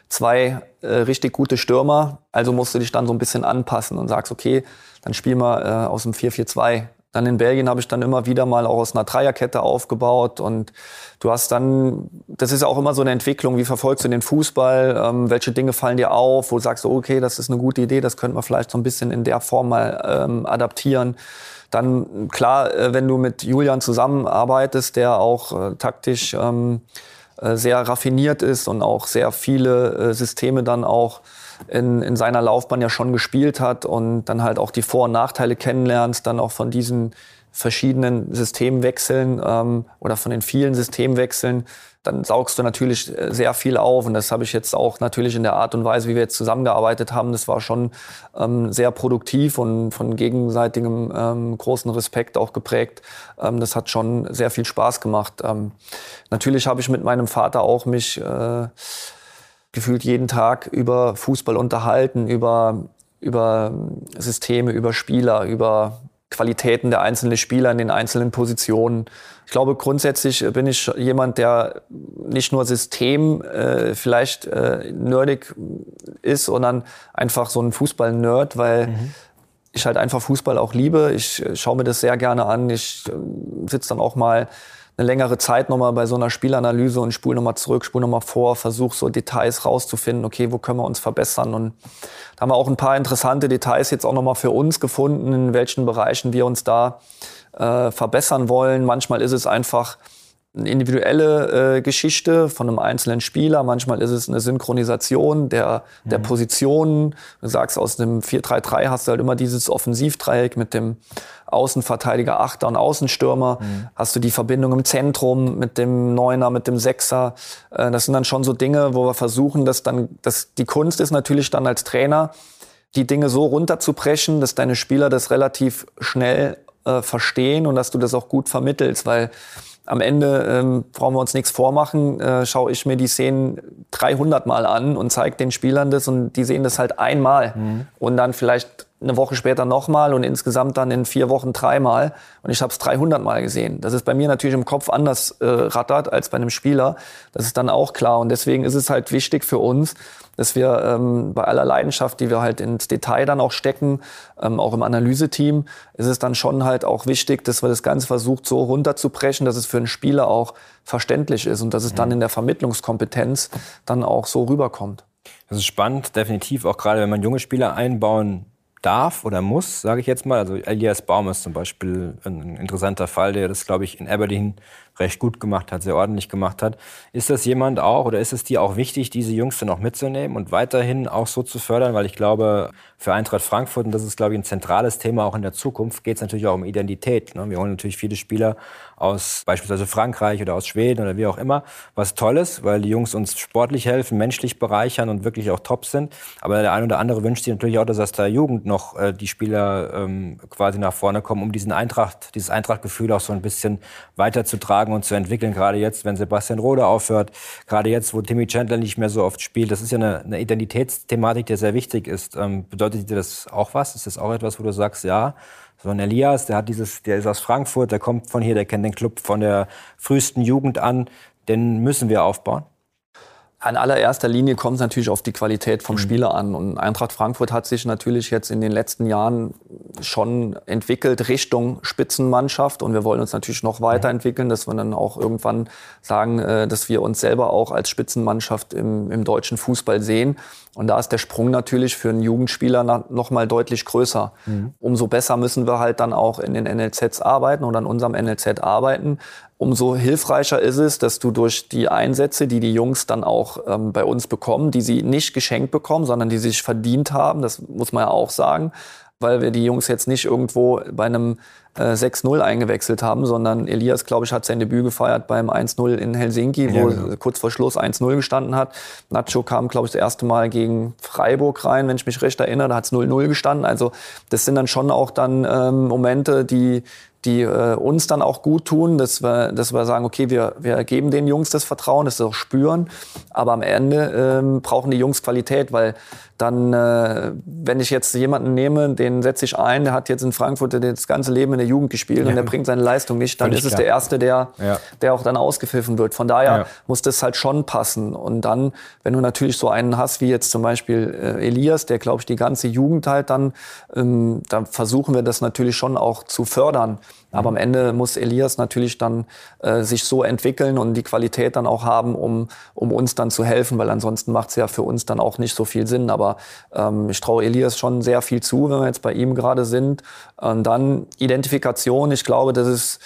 zwei äh, richtig gute Stürmer. Also musst du dich dann so ein bisschen anpassen und sagst, okay, dann spielen wir äh, aus dem 4-4-2 Dann in Belgien habe ich dann immer wieder mal auch aus einer Dreierkette aufgebaut und du hast dann, das ist auch immer so eine Entwicklung, wie verfolgst du den Fußball, ähm, welche Dinge fallen dir auf, wo sagst du, okay, das ist eine gute Idee, das könnte man vielleicht so ein bisschen in der Form mal ähm, adaptieren. Dann klar, äh, wenn du mit Julian zusammenarbeitest, der auch äh, taktisch ähm, äh, sehr raffiniert ist und auch sehr viele äh, Systeme dann auch in, in seiner Laufbahn ja schon gespielt hat und dann halt auch die Vor- und Nachteile kennenlernst, dann auch von diesen verschiedenen Systemwechseln ähm, oder von den vielen Systemwechseln, dann saugst du natürlich äh, sehr viel auf. Und das habe ich jetzt auch natürlich in der Art und Weise, wie wir jetzt zusammengearbeitet haben, das war schon ähm, sehr produktiv und von gegenseitigem ähm, großen Respekt auch geprägt. Ähm, das hat schon sehr viel Spaß gemacht. Ähm, natürlich habe ich mit meinem Vater auch mich äh, gefühlt jeden Tag über Fußball unterhalten, über, über Systeme, über Spieler, über Qualitäten der einzelnen Spieler in den einzelnen Positionen. Ich glaube, grundsätzlich bin ich jemand, der nicht nur System äh, vielleicht äh, nerdig ist, sondern einfach so ein Fußball-Nerd, weil mhm. ich halt einfach Fußball auch liebe. Ich äh, schaue mir das sehr gerne an. Ich äh, sitze dann auch mal eine längere Zeit nochmal bei so einer Spielanalyse und spule nochmal zurück, spule nochmal vor, versuche so Details rauszufinden, okay, wo können wir uns verbessern. Und da haben wir auch ein paar interessante Details jetzt auch nochmal für uns gefunden, in welchen Bereichen wir uns da äh, verbessern wollen. Manchmal ist es einfach eine individuelle äh, Geschichte von einem einzelnen Spieler. Manchmal ist es eine Synchronisation der, der mhm. Positionen. Du sagst, aus einem 4-3-3 hast du halt immer dieses Offensivdreieck mit dem Außenverteidiger, Achter und Außenstürmer. Mhm. Hast du die Verbindung im Zentrum mit dem Neuner, mit dem Sechser. Äh, das sind dann schon so Dinge, wo wir versuchen, dass dann, dass die Kunst ist natürlich dann als Trainer, die Dinge so runterzubrechen, dass deine Spieler das relativ schnell äh, verstehen und dass du das auch gut vermittelst, weil am Ende ähm, brauchen wir uns nichts vormachen, äh, schaue ich mir die Szenen 300 Mal an und zeige den Spielern das und die sehen das halt einmal mhm. und dann vielleicht eine Woche später nochmal und insgesamt dann in vier Wochen dreimal und ich habe es 300 Mal gesehen. Das ist bei mir natürlich im Kopf anders äh, rattert als bei einem Spieler. Das ist dann auch klar und deswegen ist es halt wichtig für uns, dass wir ähm, bei aller Leidenschaft, die wir halt ins Detail dann auch stecken, ähm, auch im Analyseteam, ist es dann schon halt auch wichtig, dass wir das Ganze versucht so runterzubrechen, dass es für einen Spieler auch verständlich ist und dass es dann in der Vermittlungskompetenz dann auch so rüberkommt. Das ist spannend, definitiv, auch gerade wenn man junge Spieler einbauen darf oder muss, sage ich jetzt mal. Also Elias Baum ist zum Beispiel ein interessanter Fall, der das, glaube ich, in Aberdeen recht gut gemacht hat, sehr ordentlich gemacht hat. Ist das jemand auch oder ist es dir auch wichtig, diese Jungs dann auch mitzunehmen und weiterhin auch so zu fördern? Weil ich glaube, für Eintracht Frankfurt, und das ist, glaube ich, ein zentrales Thema auch in der Zukunft, geht es natürlich auch um Identität. Ne? Wir holen natürlich viele Spieler aus beispielsweise Frankreich oder aus Schweden oder wie auch immer, was toll ist, weil die Jungs uns sportlich helfen, menschlich bereichern und wirklich auch top sind. Aber der eine oder andere wünscht sich natürlich auch, dass aus der Jugend noch äh, die Spieler ähm, quasi nach vorne kommen, um diesen Eintracht, dieses Eintrachtgefühl auch so ein bisschen weiterzutragen und zu entwickeln. Gerade jetzt, wenn Sebastian Rode aufhört, gerade jetzt, wo Timmy Chandler nicht mehr so oft spielt. Das ist ja eine, eine Identitätsthematik, die sehr wichtig ist. Ähm, bedeutet dir das auch was? Ist das auch etwas, wo du sagst, ja, so ein Elias, der hat dieses, der ist aus Frankfurt, der kommt von hier, der kennt den Club von der frühesten Jugend an, den müssen wir aufbauen? An allererster Linie kommt es natürlich auf die Qualität vom mhm. Spieler an. Und Eintracht Frankfurt hat sich natürlich jetzt in den letzten Jahren schon entwickelt Richtung Spitzenmannschaft. Und wir wollen uns natürlich noch weiterentwickeln, dass wir dann auch irgendwann sagen, äh, dass wir uns selber auch als Spitzenmannschaft im, im deutschen Fußball sehen. Und da ist der Sprung natürlich für einen Jugendspieler noch mal deutlich größer. Mhm. Umso besser müssen wir halt dann auch in den NLZs arbeiten oder an unserem NLZ arbeiten. Umso hilfreicher ist es, dass du durch die Einsätze, die die Jungs dann auch ähm, bei uns bekommen, die sie nicht geschenkt bekommen, sondern die sich verdient haben, das muss man ja auch sagen, weil wir die Jungs jetzt nicht irgendwo bei einem äh, 6-0 eingewechselt haben, sondern Elias, glaube ich, hat sein Debüt gefeiert beim 1-0 in Helsinki, wo ja, genau. kurz vor Schluss 1-0 gestanden hat. Nacho kam, glaube ich, das erste Mal gegen Freiburg rein, wenn ich mich recht erinnere, da hat es 0-0 gestanden. Also das sind dann schon auch dann ähm, Momente, die, die äh, uns dann auch gut tun, dass wir, dass wir sagen, okay, wir, wir geben den Jungs das Vertrauen, dass sie auch spüren, aber am Ende ähm, brauchen die Jungs Qualität, weil dann, äh, wenn ich jetzt jemanden nehme, den setze ich ein, der hat jetzt in Frankfurt das ganze Leben in der Jugend gespielt ja. und der bringt seine Leistung nicht, dann Völlig ist es klar. der Erste, der, ja. der auch dann ausgepfiffen wird. Von daher ja. muss das halt schon passen. Und dann, wenn du natürlich so einen hast, wie jetzt zum Beispiel äh, Elias, der, glaube ich, die ganze Jugend halt dann, ähm, da versuchen wir das natürlich schon auch zu fördern. Aber am Ende muss Elias natürlich dann äh, sich so entwickeln und die Qualität dann auch haben, um, um uns dann zu helfen, weil ansonsten macht es ja für uns dann auch nicht so viel Sinn. Aber ähm, ich traue Elias schon sehr viel zu, wenn wir jetzt bei ihm gerade sind. Und dann Identifikation, ich glaube, das ist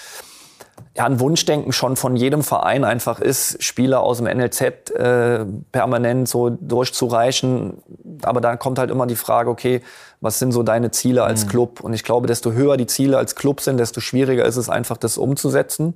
ja, ein Wunschdenken schon von jedem Verein einfach ist, Spieler aus dem NLZ äh, permanent so durchzureichen. Aber dann kommt halt immer die Frage, okay, was sind so deine Ziele als mhm. Club? Und ich glaube, desto höher die Ziele als Club sind, desto schwieriger ist es einfach, das umzusetzen.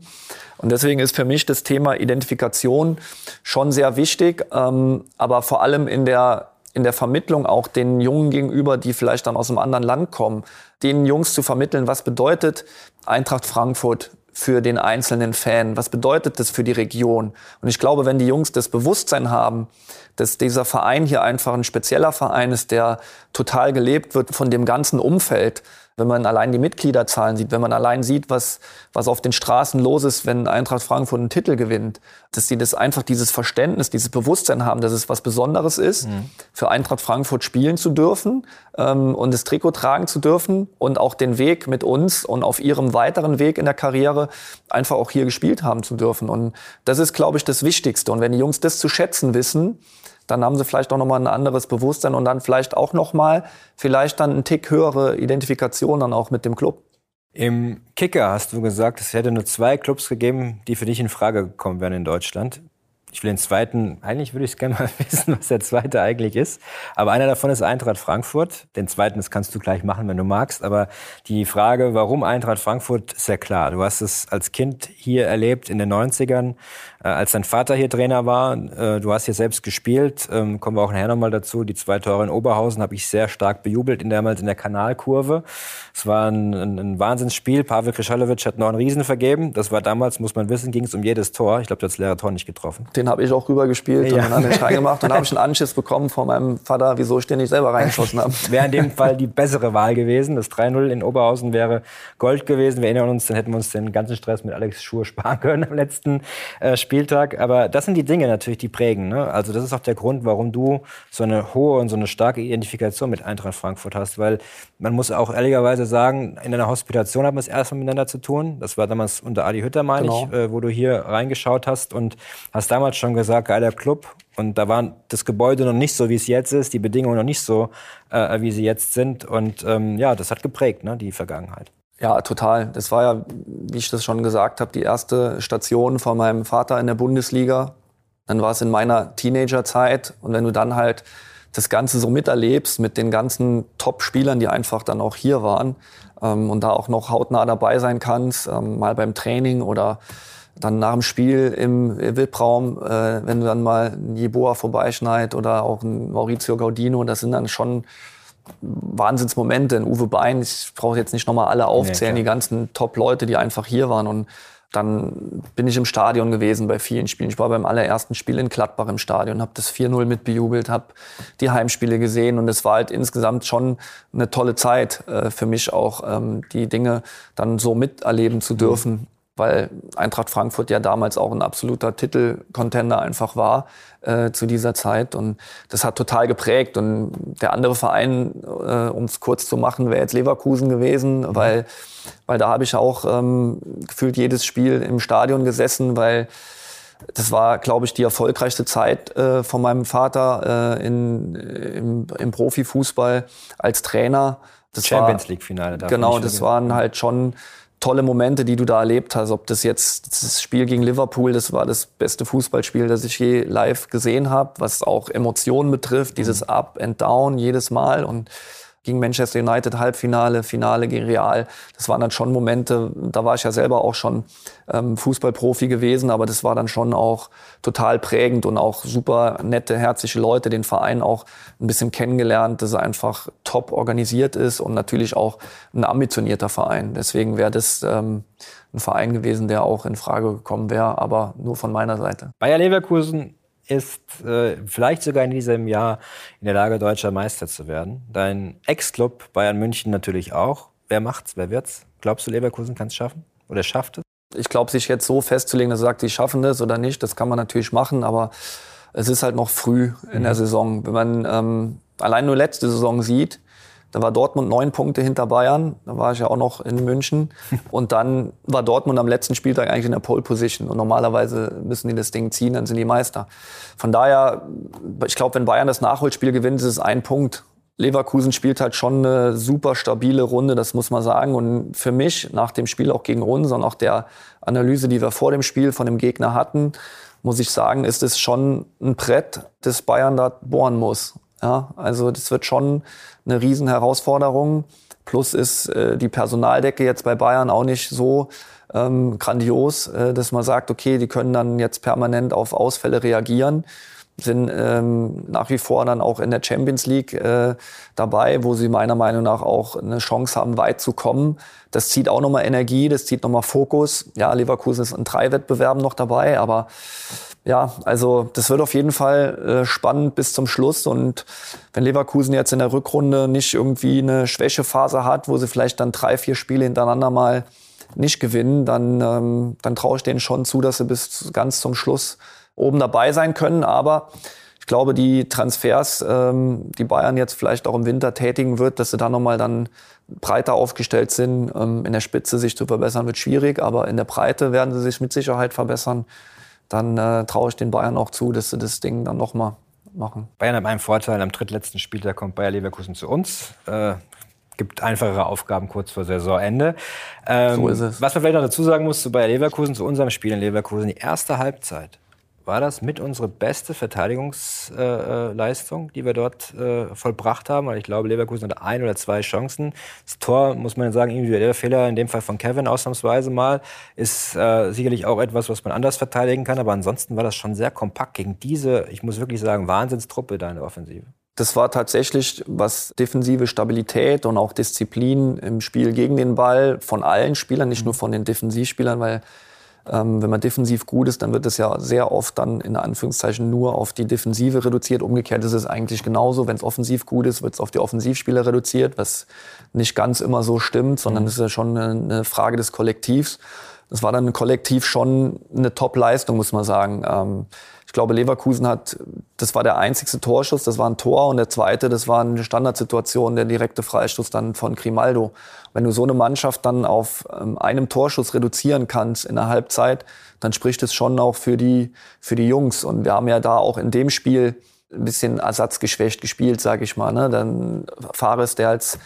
Und deswegen ist für mich das Thema Identifikation schon sehr wichtig, ähm, aber vor allem in der in der Vermittlung auch den Jungen gegenüber, die vielleicht dann aus einem anderen Land kommen, den Jungs zu vermitteln, was bedeutet Eintracht Frankfurt für den einzelnen Fan? Was bedeutet das für die Region? Und ich glaube, wenn die Jungs das Bewusstsein haben, dass dieser Verein hier einfach ein spezieller Verein ist, der total gelebt wird von dem ganzen Umfeld, wenn man allein die Mitgliederzahlen sieht, wenn man allein sieht, was, was auf den Straßen los ist, wenn Eintracht Frankfurt einen Titel gewinnt, dass sie das einfach dieses Verständnis, dieses Bewusstsein haben, dass es was Besonderes ist, mhm. für Eintracht Frankfurt spielen zu dürfen ähm, und das Trikot tragen zu dürfen und auch den Weg mit uns und auf ihrem weiteren Weg in der Karriere einfach auch hier gespielt haben zu dürfen. Und das ist, glaube ich, das Wichtigste. Und wenn die Jungs das zu schätzen wissen, dann haben sie vielleicht auch nochmal ein anderes Bewusstsein und dann vielleicht auch nochmal, vielleicht dann einen Tick höhere Identifikation dann auch mit dem Club. Im Kicker hast du gesagt, es hätte nur zwei Clubs gegeben, die für dich in Frage gekommen wären in Deutschland. Ich will den zweiten, eigentlich würde ich gerne mal <laughs> wissen, was der zweite eigentlich ist. Aber einer davon ist Eintracht Frankfurt. Den zweiten, das kannst du gleich machen, wenn du magst. Aber die Frage, warum Eintracht Frankfurt, ist ja klar. Du hast es als Kind hier erlebt in den 90ern, äh, als dein Vater hier Trainer war. Äh, du hast hier selbst gespielt. Ähm, kommen wir auch nachher nochmal dazu. Die zwei Tore in Oberhausen habe ich sehr stark bejubelt, in damals in der Kanalkurve. Es war ein, ein, ein Wahnsinnsspiel. Pavel Krischalowitsch hat noch einen Riesen vergeben. Das war damals, muss man wissen, ging es um jedes Tor. Ich glaube, du hast das leere Tor nicht getroffen. Den habe ich auch rübergespielt ja. und dann habe ich reingemacht. Und dann habe ich einen Anschiss bekommen von meinem Vater, wieso ich den nicht selber reingeschossen habe. <laughs> Wäre in dem Fall die bessere Wahl gewesen. Das 3-0 in Oberhausen wäre Gold gewesen. Wir erinnern uns, dann hätten wir uns den ganzen Stress mit Alex Schur sparen können am letzten äh, Spieltag. Aber das sind die Dinge natürlich, die prägen. Ne? Also das ist auch der Grund, warum du so eine hohe und so eine starke Identifikation mit Eintracht Frankfurt hast. Weil man muss auch ehrlicherweise sagen, in einer Hospitation haben wir es erstmal miteinander zu tun. Das war damals unter Adi Hütter, meine genau. ich, äh, wo du hier reingeschaut hast und hast damals schon gesagt, geiler Club. Und da war das Gebäude noch nicht so, wie es jetzt ist, die Bedingungen noch nicht so, äh, wie sie jetzt sind. Und ähm, ja, das hat geprägt, ne, die Vergangenheit. Ja, total. Das war ja, wie ich das schon gesagt habe, die erste Station von meinem Vater in der Bundesliga. Dann war es in meiner Teenagerzeit. Und wenn du dann halt das Ganze so miterlebst mit den ganzen Top-Spielern, die einfach dann auch hier waren ähm, und da auch noch hautnah dabei sein kannst, ähm, mal beim Training oder dann nach dem Spiel im VIP-Raum, äh, wenn du dann mal ein Jeboa vorbeischneit oder auch ein Maurizio Gaudino, das sind dann schon Wahnsinnsmomente. In Uwe Bein, ich brauche jetzt nicht nochmal alle aufzählen, nee, die ganzen Top-Leute, die einfach hier waren. Und dann bin ich im Stadion gewesen bei vielen Spielen. Ich war beim allerersten Spiel in Gladbach im Stadion, habe das 4-0 mitbejubelt, habe die Heimspiele gesehen und es war halt insgesamt schon eine tolle Zeit äh, für mich auch, ähm, die Dinge dann so miterleben zu dürfen weil Eintracht Frankfurt ja damals auch ein absoluter Titelcontender einfach war äh, zu dieser Zeit. Und das hat total geprägt. Und der andere Verein, äh, um es kurz zu machen, wäre jetzt Leverkusen gewesen, mhm. weil, weil da habe ich auch ähm, gefühlt jedes Spiel im Stadion gesessen, weil das war, glaube ich, die erfolgreichste Zeit äh, von meinem Vater äh, in, im, im Profifußball als Trainer. Das Champions League-Finale. Genau, das waren halt schon tolle Momente, die du da erlebt hast. Ob das jetzt das Spiel gegen Liverpool, das war das beste Fußballspiel, das ich je live gesehen habe, was auch Emotionen betrifft, dieses mhm. Up and Down jedes Mal und gegen Manchester United Halbfinale, Finale gegen Real. Das waren dann schon Momente, da war ich ja selber auch schon ähm, Fußballprofi gewesen, aber das war dann schon auch total prägend und auch super nette, herzliche Leute, den Verein auch ein bisschen kennengelernt, dass er einfach top organisiert ist und natürlich auch ein ambitionierter Verein. Deswegen wäre das ähm, ein Verein gewesen, der auch in Frage gekommen wäre, aber nur von meiner Seite. Bayer Leverkusen ist äh, vielleicht sogar in diesem Jahr in der Lage, deutscher Meister zu werden. Dein Ex-Club Bayern München natürlich auch. Wer macht's? Wer wird's? Glaubst du, Leverkusen kann es schaffen? Oder schafft es? Ich glaube, sich jetzt so festzulegen, dass er sagt, die schaffen das oder nicht, das kann man natürlich machen, aber es ist halt noch früh in mhm. der Saison. Wenn man ähm, allein nur letzte Saison sieht, da war Dortmund neun Punkte hinter Bayern. Da war ich ja auch noch in München. <laughs> Und dann war Dortmund am letzten Spieltag eigentlich in der Pole Position. Und normalerweise müssen die das Ding ziehen, dann sind die Meister. Von daher, ich glaube, wenn Bayern das Nachholspiel gewinnt, ist es ein Punkt. Leverkusen spielt halt schon eine super stabile Runde, das muss man sagen. Und für mich, nach dem Spiel auch gegen uns und auch der Analyse, die wir vor dem Spiel von dem Gegner hatten, muss ich sagen, ist es schon ein Brett, das Bayern da bohren muss. Ja, also das wird schon eine riesen Herausforderung. Plus ist äh, die Personaldecke jetzt bei Bayern auch nicht so ähm, grandios, äh, dass man sagt, okay, die können dann jetzt permanent auf Ausfälle reagieren sind ähm, nach wie vor dann auch in der Champions League äh, dabei, wo sie meiner Meinung nach auch eine Chance haben, weit zu kommen. Das zieht auch nochmal Energie, das zieht nochmal Fokus. Ja, Leverkusen ist in drei Wettbewerben noch dabei, aber ja, also das wird auf jeden Fall äh, spannend bis zum Schluss. Und wenn Leverkusen jetzt in der Rückrunde nicht irgendwie eine Schwächephase hat, wo sie vielleicht dann drei, vier Spiele hintereinander mal nicht gewinnen, dann, ähm, dann traue ich denen schon zu, dass sie bis ganz zum Schluss oben dabei sein können. Aber ich glaube, die Transfers, ähm, die Bayern jetzt vielleicht auch im Winter tätigen wird, dass sie da nochmal dann breiter aufgestellt sind. Ähm, in der Spitze sich zu verbessern wird schwierig, aber in der Breite werden sie sich mit Sicherheit verbessern dann äh, traue ich den Bayern auch zu, dass sie das Ding dann nochmal machen. Bayern hat einen Vorteil, am drittletzten Spieltag kommt Bayer Leverkusen zu uns. Äh, gibt einfachere Aufgaben kurz vor Saisonende. Ähm, so ist es. Was man vielleicht noch dazu sagen muss zu Bayer Leverkusen, zu unserem Spiel in Leverkusen, die erste Halbzeit war das mit unsere beste Verteidigungsleistung, äh, die wir dort äh, vollbracht haben. Weil ich glaube, Leverkusen hatte ein oder zwei Chancen. Das Tor, muss man sagen, individueller Fehler, in dem Fall von Kevin ausnahmsweise mal, ist äh, sicherlich auch etwas, was man anders verteidigen kann. Aber ansonsten war das schon sehr kompakt gegen diese, ich muss wirklich sagen, Wahnsinnstruppe da in der Offensive. Das war tatsächlich, was defensive Stabilität und auch Disziplin im Spiel gegen den Ball von allen Spielern, nicht nur von den Defensivspielern, weil ähm, wenn man defensiv gut ist, dann wird es ja sehr oft dann in Anführungszeichen nur auf die Defensive reduziert. Umgekehrt ist es eigentlich genauso. Wenn es offensiv gut ist, wird es auf die Offensivspieler reduziert, was nicht ganz immer so stimmt, sondern mhm. es ist ja schon eine, eine Frage des Kollektivs. Das war dann kollektiv schon eine Top-Leistung, muss man sagen. Ähm, ich glaube, Leverkusen hat, das war der einzigste Torschuss, das war ein Tor und der zweite, das war eine Standardsituation, der direkte Freistoß dann von Grimaldo. Wenn du so eine Mannschaft dann auf ähm, einem Torschuss reduzieren kannst in der Halbzeit, dann spricht es schon auch für die, für die Jungs. Und wir haben ja da auch in dem Spiel ein bisschen ersatzgeschwächt gespielt, sage ich mal. Ne? Dann Fares, der als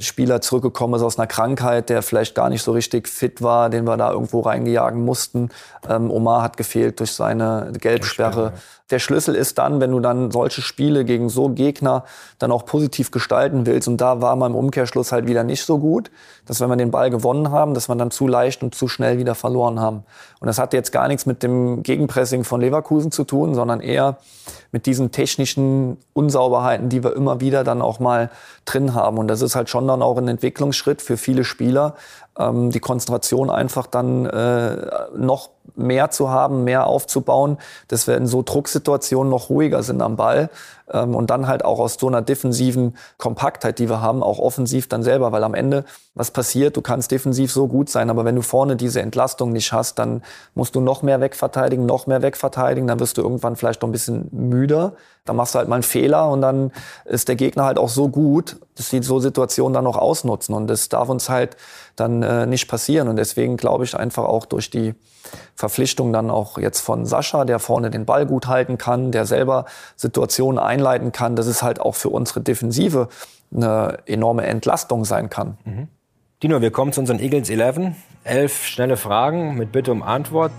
Spieler zurückgekommen ist aus einer Krankheit, der vielleicht gar nicht so richtig fit war, den wir da irgendwo reingejagen mussten. Ähm, Omar hat gefehlt durch seine Gelbsperre. Der Schlüssel ist dann, wenn du dann solche Spiele gegen so Gegner dann auch positiv gestalten willst. Und da war man im Umkehrschluss halt wieder nicht so gut, dass wenn wir den Ball gewonnen haben, dass wir dann zu leicht und zu schnell wieder verloren haben. Und das hat jetzt gar nichts mit dem Gegenpressing von Leverkusen zu tun, sondern eher mit diesen technischen Unsauberheiten, die wir immer wieder dann auch mal drin haben. Und das ist halt schon dann auch ein Entwicklungsschritt für viele Spieler, ähm, die Konzentration einfach dann äh, noch mehr zu haben, mehr aufzubauen, dass wir in so Drucksituationen noch ruhiger sind am Ball ähm, und dann halt auch aus so einer defensiven Kompaktheit, die wir haben, auch offensiv dann selber, weil am Ende was passiert, du kannst defensiv so gut sein, aber wenn du vorne diese Entlastung nicht hast, dann musst du noch mehr wegverteidigen, noch mehr wegverteidigen, dann wirst du irgendwann vielleicht noch ein bisschen müder, dann machst du halt mal einen Fehler und dann ist der Gegner halt auch so gut, dass sie so Situationen dann noch ausnutzen und das darf uns halt dann äh, nicht passieren. Und deswegen glaube ich einfach auch durch die Verpflichtung dann auch jetzt von Sascha, der vorne den Ball gut halten kann, der selber Situationen einleiten kann, dass es halt auch für unsere Defensive eine enorme Entlastung sein kann. Mhm. Dino, wir kommen zu unseren Eagles 11. Elf schnelle Fragen mit Bitte um Antwort.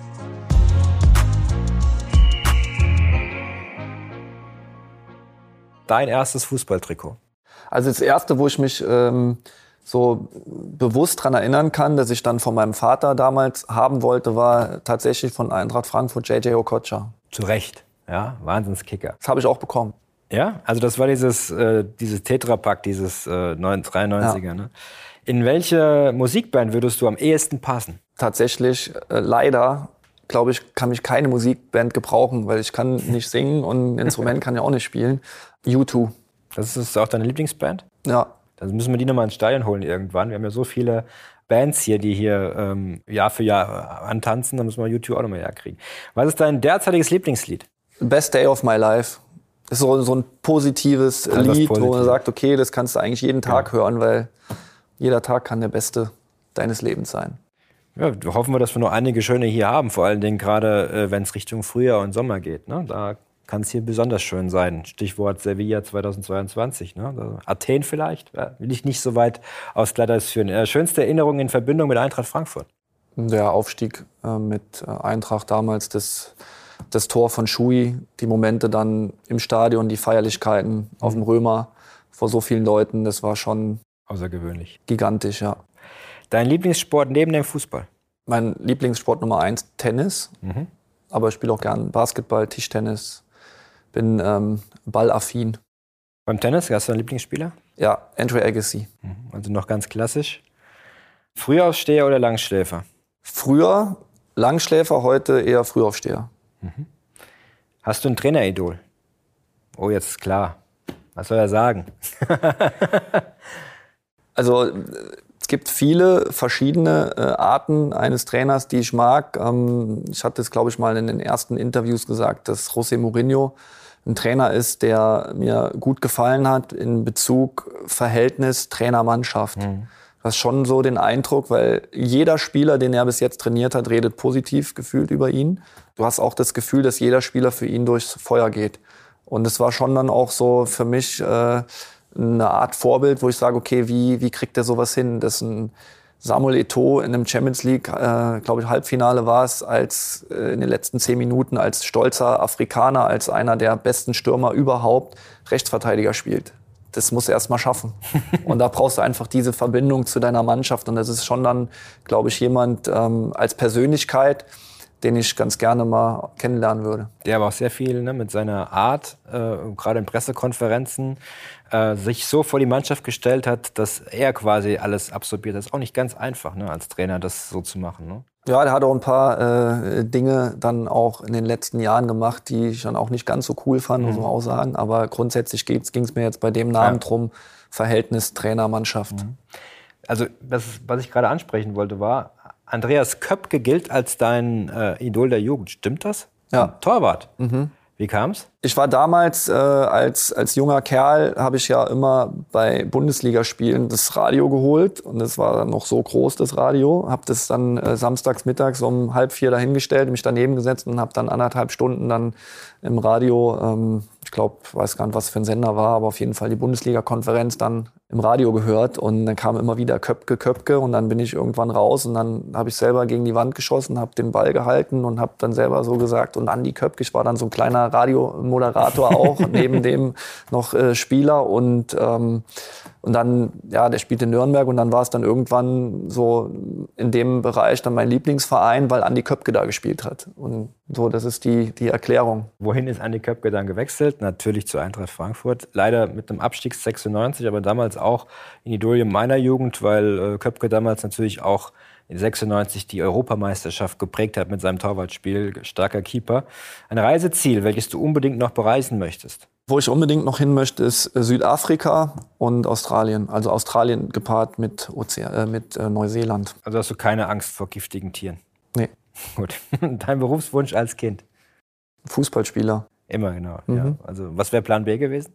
Dein erstes Fußballtrikot? Also das erste, wo ich mich ähm, so bewusst dran erinnern kann, dass ich dann von meinem Vater damals haben wollte, war tatsächlich von Eintracht Frankfurt JJ Okocha. Zu Recht, ja, Wahnsinnskicker. Das habe ich auch bekommen. Ja, also das war dieses, äh, dieses Tetrapack, dieses äh, 93er. Ja. Ne? In welche Musikband würdest du am ehesten passen? Tatsächlich, äh, leider, glaube ich, kann mich keine Musikband gebrauchen, weil ich kann <laughs> nicht singen und ein Instrument kann ja auch nicht spielen. U2. Das ist auch deine Lieblingsband? Ja. Dann müssen wir die nochmal ins Stadion holen irgendwann. Wir haben ja so viele Bands hier, die hier ähm, Jahr für Jahr antanzen. Da müssen wir YouTube auch nochmal herkriegen. Was ist dein derzeitiges Lieblingslied? Best Day of My Life. Ist so, so ein positives Lied, positiv. wo man sagt, okay, das kannst du eigentlich jeden Tag hören, weil jeder Tag kann der beste deines Lebens sein. Ja, hoffen wir, dass wir noch einige schöne hier haben, vor allen Dingen gerade, äh, wenn es Richtung Frühjahr und Sommer geht. Ne? Da kann es hier besonders schön sein. Stichwort Sevilla 2022. Ne? Da, Athen vielleicht, ja, will ich nicht so weit aus Glatteis führen. Äh, schönste Erinnerung in Verbindung mit Eintracht Frankfurt. Der Aufstieg äh, mit äh, Eintracht damals, das, das Tor von Schui, die Momente dann im Stadion, die Feierlichkeiten auf dem Römer vor so vielen Leuten, das war schon Außergewöhnlich. gigantisch, ja. Dein Lieblingssport neben dem Fußball? Mein Lieblingssport Nummer eins, Tennis. Aber ich spiele auch gern Basketball, Tischtennis. Bin ähm, ballaffin. Beim Tennis, hast du einen Lieblingsspieler? Ja, Andrew Agassi. Also noch ganz klassisch. Frühaufsteher oder Langschläfer? Früher Langschläfer, heute eher Frühaufsteher. Hast du ein Traineridol? Oh, jetzt ist klar. Was soll er sagen? <laughs> Also es gibt viele verschiedene äh, Arten eines Trainers, die ich mag. Ähm, ich hatte es, glaube ich, mal in den ersten Interviews gesagt, dass José Mourinho ein Trainer ist, der mir gut gefallen hat in Bezug Verhältnis Trainer-Mannschaft. Du hast schon so den Eindruck, weil jeder Spieler, den er bis jetzt trainiert hat, redet positiv gefühlt über ihn. Du hast auch das Gefühl, dass jeder Spieler für ihn durchs Feuer geht. Und es war schon dann auch so für mich äh, eine Art Vorbild, wo ich sage, okay, wie, wie kriegt er sowas hin? Dass ein Samuel Eto'o in einem Champions League, äh, glaube ich, Halbfinale war es, als äh, in den letzten zehn Minuten als stolzer Afrikaner, als einer der besten Stürmer überhaupt Rechtsverteidiger spielt. Das musst du erst mal schaffen. <laughs> Und da brauchst du einfach diese Verbindung zu deiner Mannschaft. Und das ist schon dann, glaube ich, jemand ähm, als Persönlichkeit, den ich ganz gerne mal kennenlernen würde. Der aber auch sehr viel ne, mit seiner Art, äh, gerade in Pressekonferenzen, äh, sich so vor die Mannschaft gestellt hat, dass er quasi alles absorbiert. Das ist auch nicht ganz einfach, ne, als Trainer das so zu machen. Ne? Ja, der hat auch ein paar äh, Dinge dann auch in den letzten Jahren gemacht, die ich dann auch nicht ganz so cool fand, muss man auch sagen. Aber grundsätzlich ging es mir jetzt bei dem Namen Ja. drum, Verhältnis Trainer-Mannschaft. Also, das, was ich gerade ansprechen wollte, war, Andreas Köpke gilt als dein äh, Idol der Jugend. Stimmt das? Ja. Torwart. Wie kam's? Ich war damals äh, als, als junger Kerl, habe ich ja immer bei Bundesligaspielen das Radio geholt und das war dann noch so groß, das Radio. Habe das dann äh, samstags mittags um halb vier dahingestellt, mich daneben gesetzt und habe dann anderthalb Stunden dann im Radio, ähm, ich glaube, weiß gar nicht, was für ein Sender war, aber auf jeden Fall die Bundesliga-Konferenz dann im Radio gehört und dann kam immer wieder Köpke, Köpke und dann bin ich irgendwann raus und dann habe ich selber gegen die Wand geschossen, habe den Ball gehalten und habe dann selber so gesagt und Andi Köpke, ich war dann so ein kleiner Radiomoderator auch, <laughs> neben dem noch äh, Spieler und ähm, und dann, ja, der spielt in Nürnberg und dann war es dann irgendwann so in dem Bereich dann mein Lieblingsverein, weil Andi Köpke da gespielt hat. Und so, das ist die, die Erklärung. Wohin ist Andi Köpke dann gewechselt? Natürlich zu Eintracht Frankfurt. Leider mit einem Abstieg 96, aber damals auch in Idolien meiner Jugend, weil äh, Köpke damals natürlich auch in 96 die Europameisterschaft geprägt hat mit seinem Torwartspiel. Starker Keeper. Ein Reiseziel, welches du unbedingt noch bereisen möchtest? Wo ich unbedingt noch hin möchte, ist äh, Südafrika und Australien. Also Australien gepaart mit, Ozean, äh, mit äh, Neuseeland. Also hast du keine Angst vor giftigen Tieren? Nee, <laughs> Gut. <laughs> Dein Berufswunsch als Kind? Fußballspieler. Immer, genau. Ja. Also, was wäre Plan B gewesen?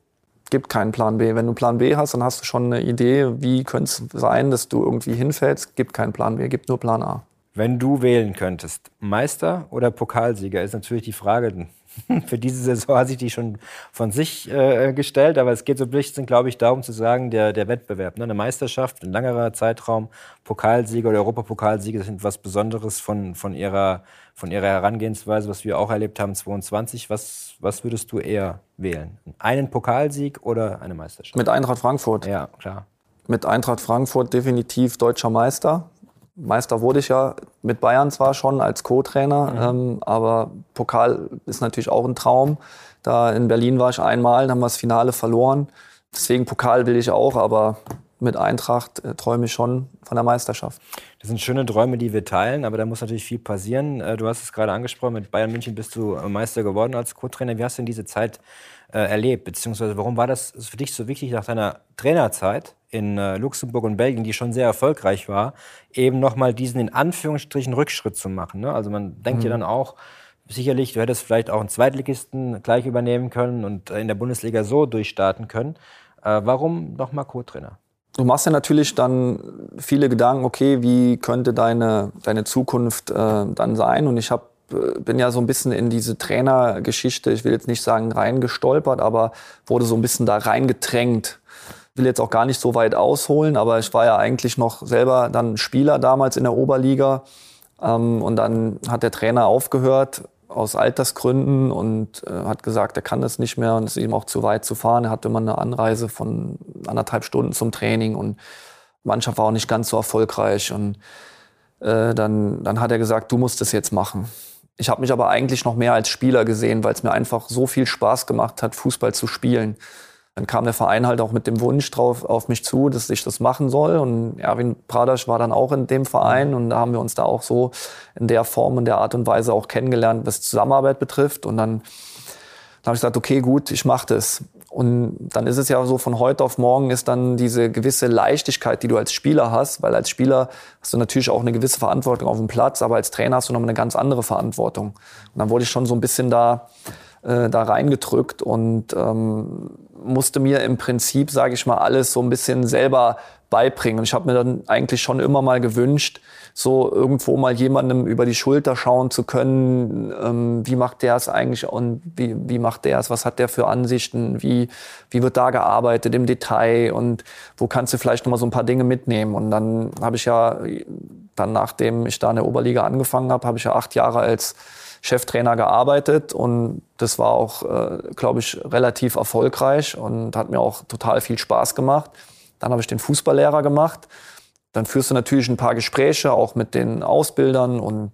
Gibt keinen Plan B. Wenn du Plan B hast, dann hast du schon eine Idee, wie könnte es sein, dass du irgendwie hinfällst. Gibt keinen Plan B, gibt nur Plan A. Wenn du wählen könntest, Meister oder Pokalsieger, ist natürlich die Frage. <laughs> Für diese Saison hat sich die schon von sich äh, gestellt, aber es geht so ein bisschen, glaube ich, darum zu sagen, der, der Wettbewerb. Ne? Eine Meisterschaft, ein langerer Zeitraum, Pokalsieger oder Europapokalsieger sind was Besonderes von, von, ihrer, von ihrer Herangehensweise, was wir auch erlebt haben, 22. Was, was würdest du eher wählen? Einen Pokalsieg oder eine Meisterschaft? Mit Eintracht Frankfurt. ja, klar. Mit Eintracht Frankfurt definitiv deutscher Meister. Meister wurde ich ja mit Bayern zwar schon als Co-Trainer, ähm, aber Pokal ist natürlich auch ein Traum. Da in Berlin war ich einmal, dann haben wir das Finale verloren. Deswegen Pokal will ich auch, aber mit Eintracht äh, träume ich schon von der Meisterschaft. Das sind schöne Träume, die wir teilen, aber da muss natürlich viel passieren. Äh, Du hast es gerade angesprochen, mit Bayern München bist du äh, Meister geworden als Co-Trainer. Wie hast du denn diese Zeit äh, erlebt? Beziehungsweise warum war das für dich so wichtig nach deiner Trainerzeit in äh, Luxemburg und Belgien, die schon sehr erfolgreich war, eben nochmal diesen in Anführungsstrichen Rückschritt zu machen. Ne? Also man denkt mhm. ja dann auch, sicherlich, du hättest vielleicht auch einen Zweitligisten gleich übernehmen können und äh, in der Bundesliga so durchstarten können. Äh, warum nochmal Co-Trainer? Du machst ja natürlich dann viele Gedanken, okay, wie könnte deine, deine Zukunft äh, dann sein? Und ich hab, äh, bin ja so ein bisschen in diese Trainergeschichte, ich will jetzt nicht sagen reingestolpert, aber wurde so ein bisschen da reingedrängt. Will jetzt auch gar nicht so weit ausholen, aber ich war ja eigentlich noch selber dann Spieler damals in der Oberliga. Ähm, und dann hat der Trainer aufgehört aus Altersgründen und äh, hat gesagt, er kann das nicht mehr und es ist ihm auch zu weit zu fahren. Er hatte immer eine Anreise von anderthalb Stunden zum Training und Mannschaft war auch nicht ganz so erfolgreich. Und äh, dann, dann hat er gesagt, du musst das jetzt machen. Ich habe mich aber eigentlich noch mehr als Spieler gesehen, weil es mir einfach so viel Spaß gemacht hat, Fußball zu spielen. Dann kam der Verein halt auch mit dem Wunsch drauf auf mich zu, dass ich das machen soll. Und Erwin Pradasch war dann auch in dem Verein und da haben wir uns da auch so in der Form und der Art und Weise auch kennengelernt, was Zusammenarbeit betrifft. Und dann, dann habe ich gesagt, okay, gut, ich mache das. Und dann ist es ja so, von heute auf morgen ist dann diese gewisse Leichtigkeit, die du als Spieler hast, weil als Spieler hast du natürlich auch eine gewisse Verantwortung auf dem Platz, aber als Trainer hast du noch eine ganz andere Verantwortung. Und dann wurde ich schon so ein bisschen da, äh, da reingedrückt und ähm, musste mir im Prinzip, sage ich mal, alles so ein bisschen selber beibringen. Und ich habe mir dann eigentlich schon immer mal gewünscht, so irgendwo mal jemandem über die Schulter schauen zu können, ähm, wie macht der es eigentlich und wie, wie macht der es, was hat der für Ansichten, wie, wie wird da gearbeitet im Detail und wo kannst du vielleicht noch mal so ein paar Dinge mitnehmen. Und dann habe ich ja, dann nachdem ich da in der Oberliga angefangen habe, habe ich ja acht Jahre als Cheftrainer gearbeitet und das war auch, äh, glaube ich, relativ erfolgreich und hat mir auch total viel Spaß gemacht. Dann habe ich den Fußballlehrer gemacht. Dann führst du natürlich ein paar Gespräche, auch mit den Ausbildern und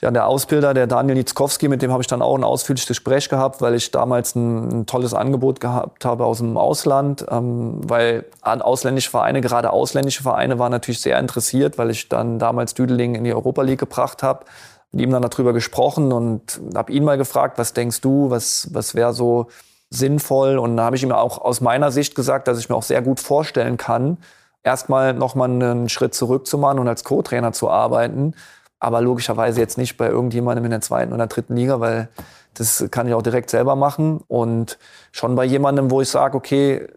ja, der Ausbilder, der Daniel Nitzkowski, mit dem habe ich dann auch ein ausführliches Gespräch gehabt, weil ich damals ein, ein tolles Angebot gehabt habe aus dem Ausland, ähm, weil ausländische Vereine, gerade ausländische Vereine, waren natürlich sehr interessiert, weil ich dann damals Düdeling in die Europa League gebracht habe mit ihm dann darüber gesprochen und habe ihn mal gefragt, was denkst du, was, was wäre so sinnvoll? Und da habe ich ihm auch aus meiner Sicht gesagt, dass ich mir auch sehr gut vorstellen kann, erstmal nochmal einen Schritt zurück zu machen und als Co-Trainer zu arbeiten. Aber logischerweise jetzt nicht bei irgendjemandem in der zweiten oder dritten Liga, weil das kann ich auch direkt selber machen. Und schon bei jemandem, wo ich sage, okay,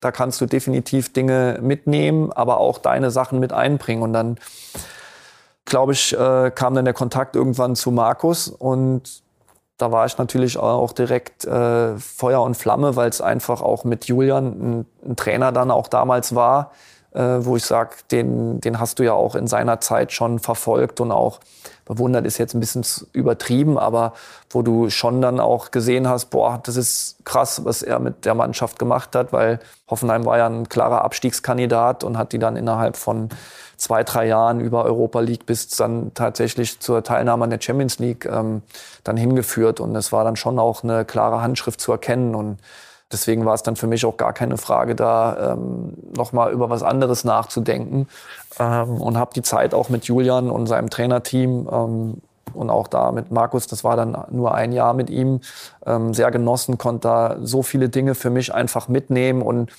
da kannst du definitiv Dinge mitnehmen, aber auch deine Sachen mit einbringen. Und dann glaube ich, äh, kam dann der Kontakt irgendwann zu Markus und da war ich natürlich auch direkt äh, Feuer und Flamme, weil es einfach auch mit Julian ein, ein, Trainer dann auch damals war, wo ich sage, den, den hast du ja auch in seiner Zeit schon verfolgt und auch bewundert ist jetzt ein bisschen übertrieben, aber wo du schon dann auch gesehen hast, boah, das ist krass, was er mit der Mannschaft gemacht hat, weil Hoffenheim war ja ein klarer Abstiegskandidat und hat die dann innerhalb von zwei, drei Jahren über Europa League bis dann tatsächlich zur Teilnahme an der Champions League ähm, dann hingeführt. Und es war dann schon auch eine klare Handschrift zu erkennen. Und deswegen war es dann für mich auch gar keine Frage, da ähm, nochmal über was anderes nachzudenken. Ähm, und habe die Zeit auch mit Julian und seinem Trainerteam ähm, und auch da mit Markus, das war dann nur ein Jahr mit ihm, ähm, sehr genossen, konnte da so viele Dinge für mich einfach mitnehmen und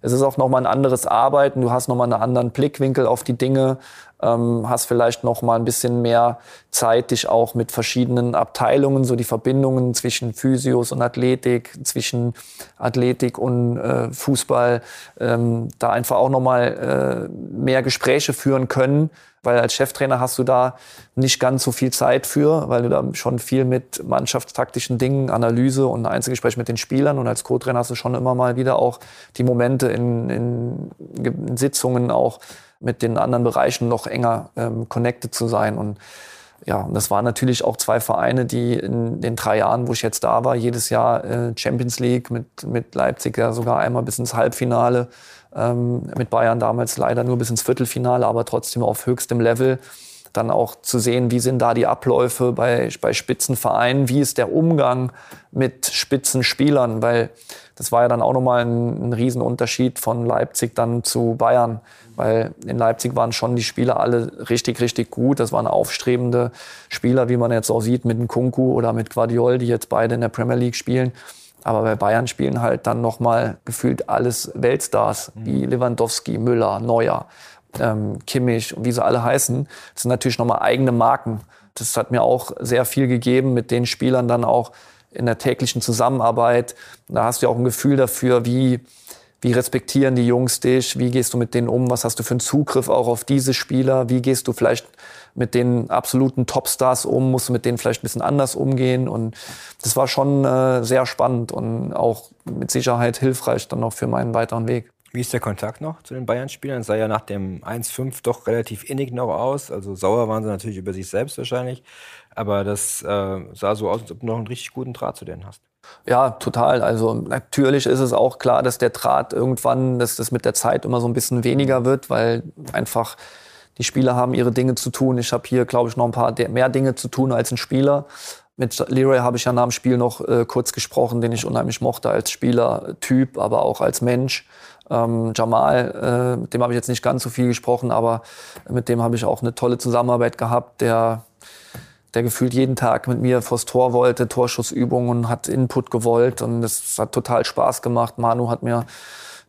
es ist auch nochmal ein anderes Arbeiten. Du hast nochmal einen anderen Blickwinkel auf die Dinge, ähm, hast vielleicht nochmal ein bisschen mehr Zeit, dich auch mit verschiedenen Abteilungen, so die Verbindungen zwischen Physios und Athletik, zwischen Athletik und äh, Fußball, ähm, da einfach auch nochmal äh, mehr Gespräche führen können. Weil als Cheftrainer hast du da nicht ganz so viel Zeit für, weil du da schon viel mit mannschaftstaktischen Dingen, Analyse und Einzelgespräch mit den Spielern und als Co-Trainer hast du schon immer mal wieder auch die Momente in, in, in Sitzungen auch mit den anderen Bereichen noch enger ähm, connected zu sein. Und ja, und das waren natürlich auch zwei Vereine, die in den drei Jahren, wo ich jetzt da war, jedes Jahr äh, Champions League mit, mit Leipzig ja sogar einmal bis ins Halbfinale ähm, mit Bayern damals leider nur bis ins Viertelfinale, aber trotzdem auf höchstem Level. Dann auch zu sehen, wie sind da die Abläufe bei, bei Spitzenvereinen, wie ist der Umgang mit Spitzenspielern, weil das war ja dann auch nochmal ein, ein Riesenunterschied von Leipzig dann zu Bayern, weil in Leipzig waren schon die Spieler alle richtig, richtig gut. Das waren aufstrebende Spieler, wie man jetzt auch sieht mit dem Kunku oder mit Guardiol, die jetzt beide in der Premier League spielen Aber bei Bayern spielen halt dann nochmal gefühlt alles Weltstars, mhm. wie Lewandowski, Müller, Neuer, ähm, Kimmich und wie sie alle heißen. Das sind natürlich nochmal eigene Marken. Das hat mir auch sehr viel gegeben, mit den Spielern dann auch in der täglichen Zusammenarbeit. Da hast du ja auch ein Gefühl dafür, wie, wie respektieren die Jungs dich, wie gehst du mit denen um, was hast du für einen Zugriff auch auf diese Spieler, wie gehst du vielleicht mit den absoluten Topstars um, musst du mit denen vielleicht ein bisschen anders umgehen. Und das war schon äh, sehr spannend und auch mit Sicherheit hilfreich dann noch für meinen weiteren Weg. Wie ist der Kontakt noch zu den Bayern-Spielern? Sah ja nach dem 1-5 doch relativ innig noch aus. Also sauer waren sie natürlich über sich selbst wahrscheinlich. Aber das äh, sah so aus, als ob du noch einen richtig guten Draht zu denen hast. Ja, total. Also natürlich ist es auch klar, dass der Draht irgendwann, dass das mit der Zeit immer so ein bisschen weniger wird, weil einfach die Spieler haben ihre Dinge zu tun. Ich habe hier, glaube ich, noch ein paar mehr Dinge zu tun als ein Spieler. Mit Leroy habe ich ja nach dem Spiel noch äh, kurz gesprochen, den ich unheimlich mochte als Spielertyp, aber auch als Mensch. Ähm, Jamal, äh, mit dem habe ich jetzt nicht ganz so viel gesprochen, aber mit dem habe ich auch eine tolle Zusammenarbeit gehabt, der der gefühlt jeden Tag mit mir vors Tor wollte, Torschussübungen, hat Input gewollt und das hat total Spaß gemacht. Manu hat mir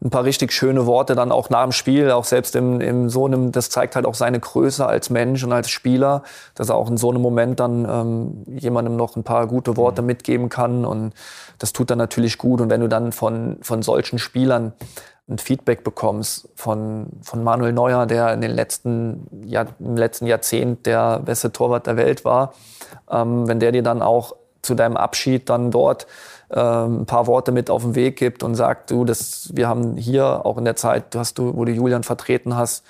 ein paar richtig schöne Worte dann auch nach dem Spiel, auch selbst im, im so einem, das zeigt halt auch seine Größe als Mensch und als Spieler, dass er auch in so einem Moment dann ähm, jemandem noch ein paar gute Worte mhm. mitgeben kann und das tut dann natürlich gut und wenn du dann von, von solchen Spielern ein Feedback bekommst von, von Manuel Neuer, der in den letzten, Jahr, im letzten Jahrzehnt der beste Torwart der Welt war, ähm, wenn der dir dann auch zu deinem Abschied dann dort ähm, ein paar Worte mit auf den Weg gibt und sagt, du, das, wir haben hier auch in der Zeit, hast du, wo du Julian vertreten hast,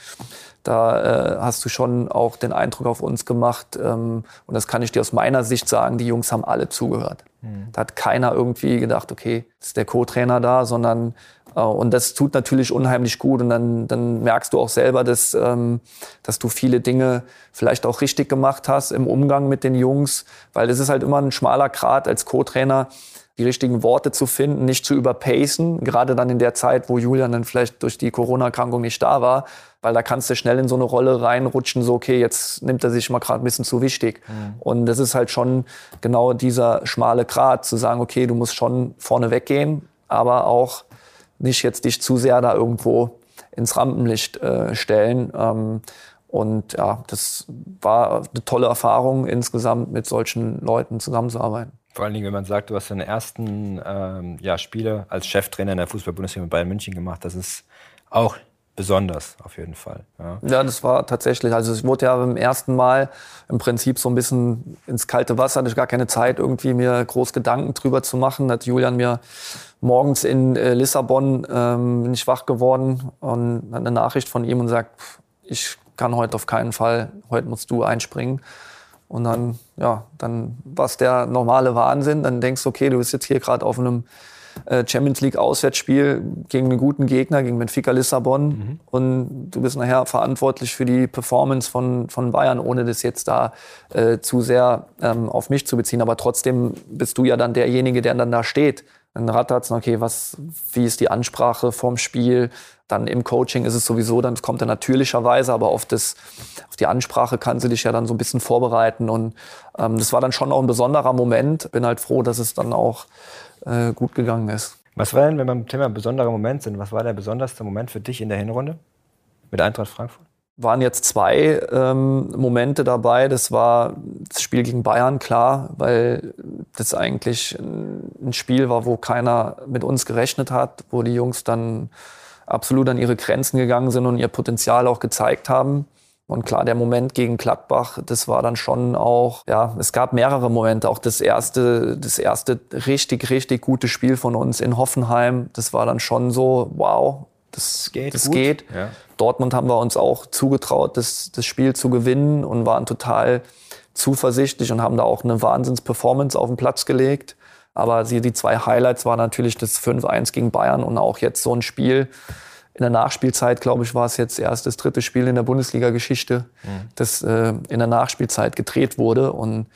da äh, hast du schon auch den Eindruck auf uns gemacht. Ähm, und das kann ich dir aus meiner Sicht sagen, die Jungs haben alle zugehört. Mhm. Da hat keiner irgendwie gedacht, okay, ist der Co-Trainer da, sondern und das tut natürlich unheimlich gut. Und dann, dann merkst du auch selber, dass, ähm, dass du viele Dinge vielleicht auch richtig gemacht hast im Umgang mit den Jungs, weil es ist halt immer ein schmaler Grad als Co-Trainer die richtigen Worte zu finden, nicht zu überpacen, gerade dann in der Zeit, wo Julian dann vielleicht durch die Corona-Erkrankung nicht da war, weil da kannst du schnell in so eine Rolle reinrutschen, so okay, jetzt nimmt er sich mal gerade ein bisschen zu wichtig. Mhm. Und das ist halt schon genau dieser schmale Grat, zu sagen, okay, du musst schon vorne weggehen, aber auch nicht jetzt dich zu sehr da irgendwo ins Rampenlicht äh, stellen. Ähm, und ja, das war eine tolle Erfahrung insgesamt mit solchen Leuten zusammenzuarbeiten. Vor allen Dingen, wenn man sagt, du hast deine ersten ähm, ja, Spiele als Cheftrainer in der Fußball-Bundesliga mit Bayern München gemacht, das ist auch besonders auf jeden Fall. Ja. ja, das war tatsächlich. Also ich wurde ja beim ersten Mal im Prinzip so ein bisschen ins kalte Wasser, hatte ich gar keine Zeit, irgendwie mir groß Gedanken drüber zu machen. Hat Julian mir morgens in äh, Lissabon ähm, bin ich wach geworden und eine Nachricht von ihm und sagt, ich kann heute auf keinen Fall, heute musst du einspringen. Und dann, ja, dann war es der normale Wahnsinn. Dann denkst du, okay, du bist jetzt hier gerade auf einem äh, Champions League Auswärtsspiel gegen einen guten Gegner, gegen Benfica Lissabon. Mhm. Und du bist nachher verantwortlich für die Performance von, von Bayern, ohne das jetzt da äh, zu sehr ähm, auf mich zu beziehen. Aber trotzdem bist du ja dann derjenige, der dann da steht. Dann rattert okay, was, wie ist die Ansprache vorm Spiel? Dann im Coaching ist es sowieso, dann kommt er natürlicherweise, aber auf, das, auf die Ansprache kannst du dich ja dann so ein bisschen vorbereiten. Und ähm, das war dann schon auch ein besonderer Moment. Bin halt froh, dass es dann auch äh, gut gegangen ist. Was war denn, wenn wir beim Thema besonderer Moment sind, was war der besonderste Moment für dich in der Hinrunde mit Eintracht Frankfurt? Waren jetzt zwei ähm, Momente dabei. Das war das Spiel gegen Bayern, klar, weil das eigentlich ein Spiel war, wo keiner mit uns gerechnet hat, wo die Jungs dann absolut an ihre Grenzen gegangen sind und ihr Potenzial auch gezeigt haben. Und klar, der Moment gegen Gladbach, das war dann schon auch, ja, es gab mehrere Momente. Auch das erste, das erste richtig, richtig gute Spiel von uns in Hoffenheim, das war dann schon so, wow, das geht. Das geht. Ja. Dortmund haben wir uns auch zugetraut, das, das Spiel zu gewinnen und waren total zuversichtlich und haben da auch eine Wahnsinns-Performance auf den Platz gelegt. Aber die zwei Highlights waren natürlich das 5-1 gegen Bayern und auch jetzt so ein Spiel. In der Nachspielzeit, glaube ich, war es jetzt erst das dritte Spiel in der Bundesliga-Geschichte, mhm. das äh, in der Nachspielzeit gedreht wurde. Und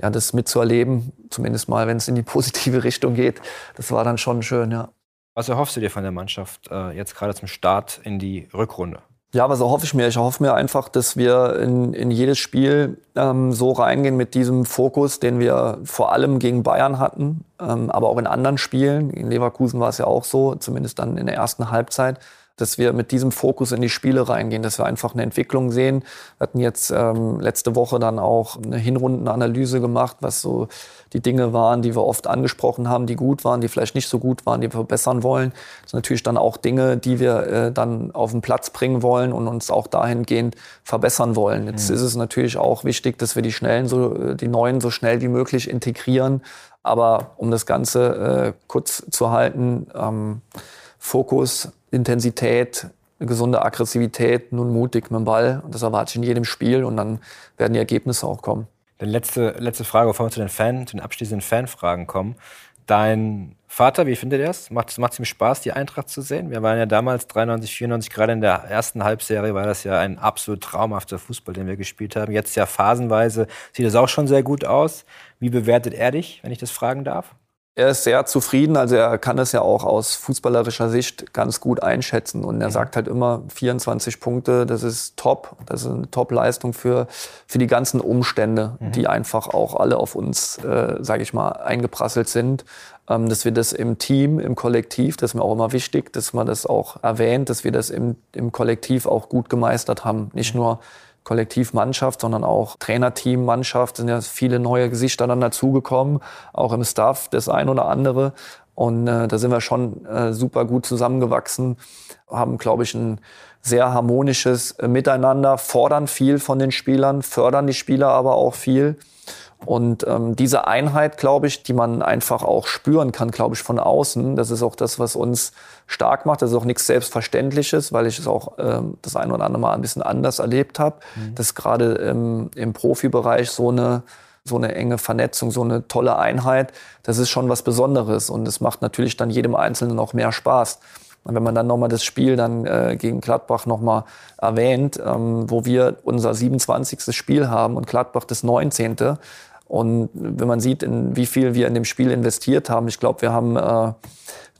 ja, das mitzuerleben, zumindest mal, wenn es in die <laughs> positive Richtung geht, das war dann schon schön, ja. Was erhoffst du dir von der Mannschaft äh, jetzt gerade zum Start in die Rückrunde? Ja, was erhoffe ich mir? Ich erhoffe mir einfach, dass wir in, in jedes Spiel ähm, so reingehen mit diesem Fokus, den wir vor allem gegen Bayern hatten, ähm, aber auch in anderen Spielen. In Leverkusen war es ja auch so, zumindest dann in der ersten Halbzeit dass wir mit diesem Fokus in die Spiele reingehen, dass wir einfach eine Entwicklung sehen. Wir hatten jetzt ähm, letzte Woche dann auch eine Hinrundenanalyse gemacht, was so die Dinge waren, die wir oft angesprochen haben, die gut waren, die vielleicht nicht so gut waren, die wir verbessern wollen. Das sind natürlich dann auch Dinge, die wir äh, dann auf den Platz bringen wollen und uns auch dahingehend verbessern wollen. Jetzt mhm. ist es natürlich auch wichtig, dass wir die schnellen, so, äh, die neuen so schnell wie möglich integrieren. Aber um das Ganze äh, kurz zu halten, ähm, Fokus Intensität, gesunde Aggressivität, nun mutig mit dem Ball. Und das erwarte ich in jedem Spiel und dann werden die Ergebnisse auch kommen. Dann letzte, letzte Frage, bevor wir zu den, Fan, zu den abschließenden Fanfragen kommen. Dein Vater, wie findet er es? Macht es ihm Spaß, die Eintracht zu sehen? Wir waren ja damals 93, 94, gerade in der ersten Halbserie war das ja ein absolut traumhafter Fußball, den wir gespielt haben. Jetzt ja phasenweise sieht es auch schon sehr gut aus. Wie bewertet er dich, wenn ich das fragen darf? Er ist sehr zufrieden, also er kann es ja auch aus fußballerischer Sicht ganz gut einschätzen. Und er mhm. sagt halt immer, 24 Punkte, das ist top, das ist eine Top-Leistung für, für die ganzen Umstände, mhm. die einfach auch alle auf uns, äh, sage ich mal, eingeprasselt sind. Ähm, dass wir das im Team, im Kollektiv, das ist mir auch immer wichtig, dass man das auch erwähnt, dass wir das im, im Kollektiv auch gut gemeistert haben. Nicht mhm. nur Kollektivmannschaft, sondern auch Trainerteam, Mannschaft, sind ja viele neue Gesichter dann dazugekommen, auch im Staff das ein oder andere. Und äh, da sind wir schon äh, super gut zusammengewachsen, haben, glaube ich, ein sehr harmonisches Miteinander, fordern viel von den Spielern, fördern die Spieler aber auch viel. Und ähm, diese Einheit, glaube ich, die man einfach auch spüren kann, glaube ich, von außen, das ist auch das, was uns stark macht. Das ist auch nichts Selbstverständliches, weil ich es auch ähm, das ein oder andere Mal ein bisschen anders erlebt habe, mhm. dass gerade im, im Profibereich so eine so eine enge Vernetzung, so eine tolle Einheit, das ist schon was Besonderes und es macht natürlich dann jedem Einzelnen auch mehr Spaß. Und wenn man dann nochmal das Spiel dann äh, gegen Gladbach nochmal erwähnt, ähm, wo wir unser 27. Spiel haben und Gladbach das 19. Und wenn man sieht, in wie viel wir in dem Spiel investiert haben, ich glaube, wir haben äh,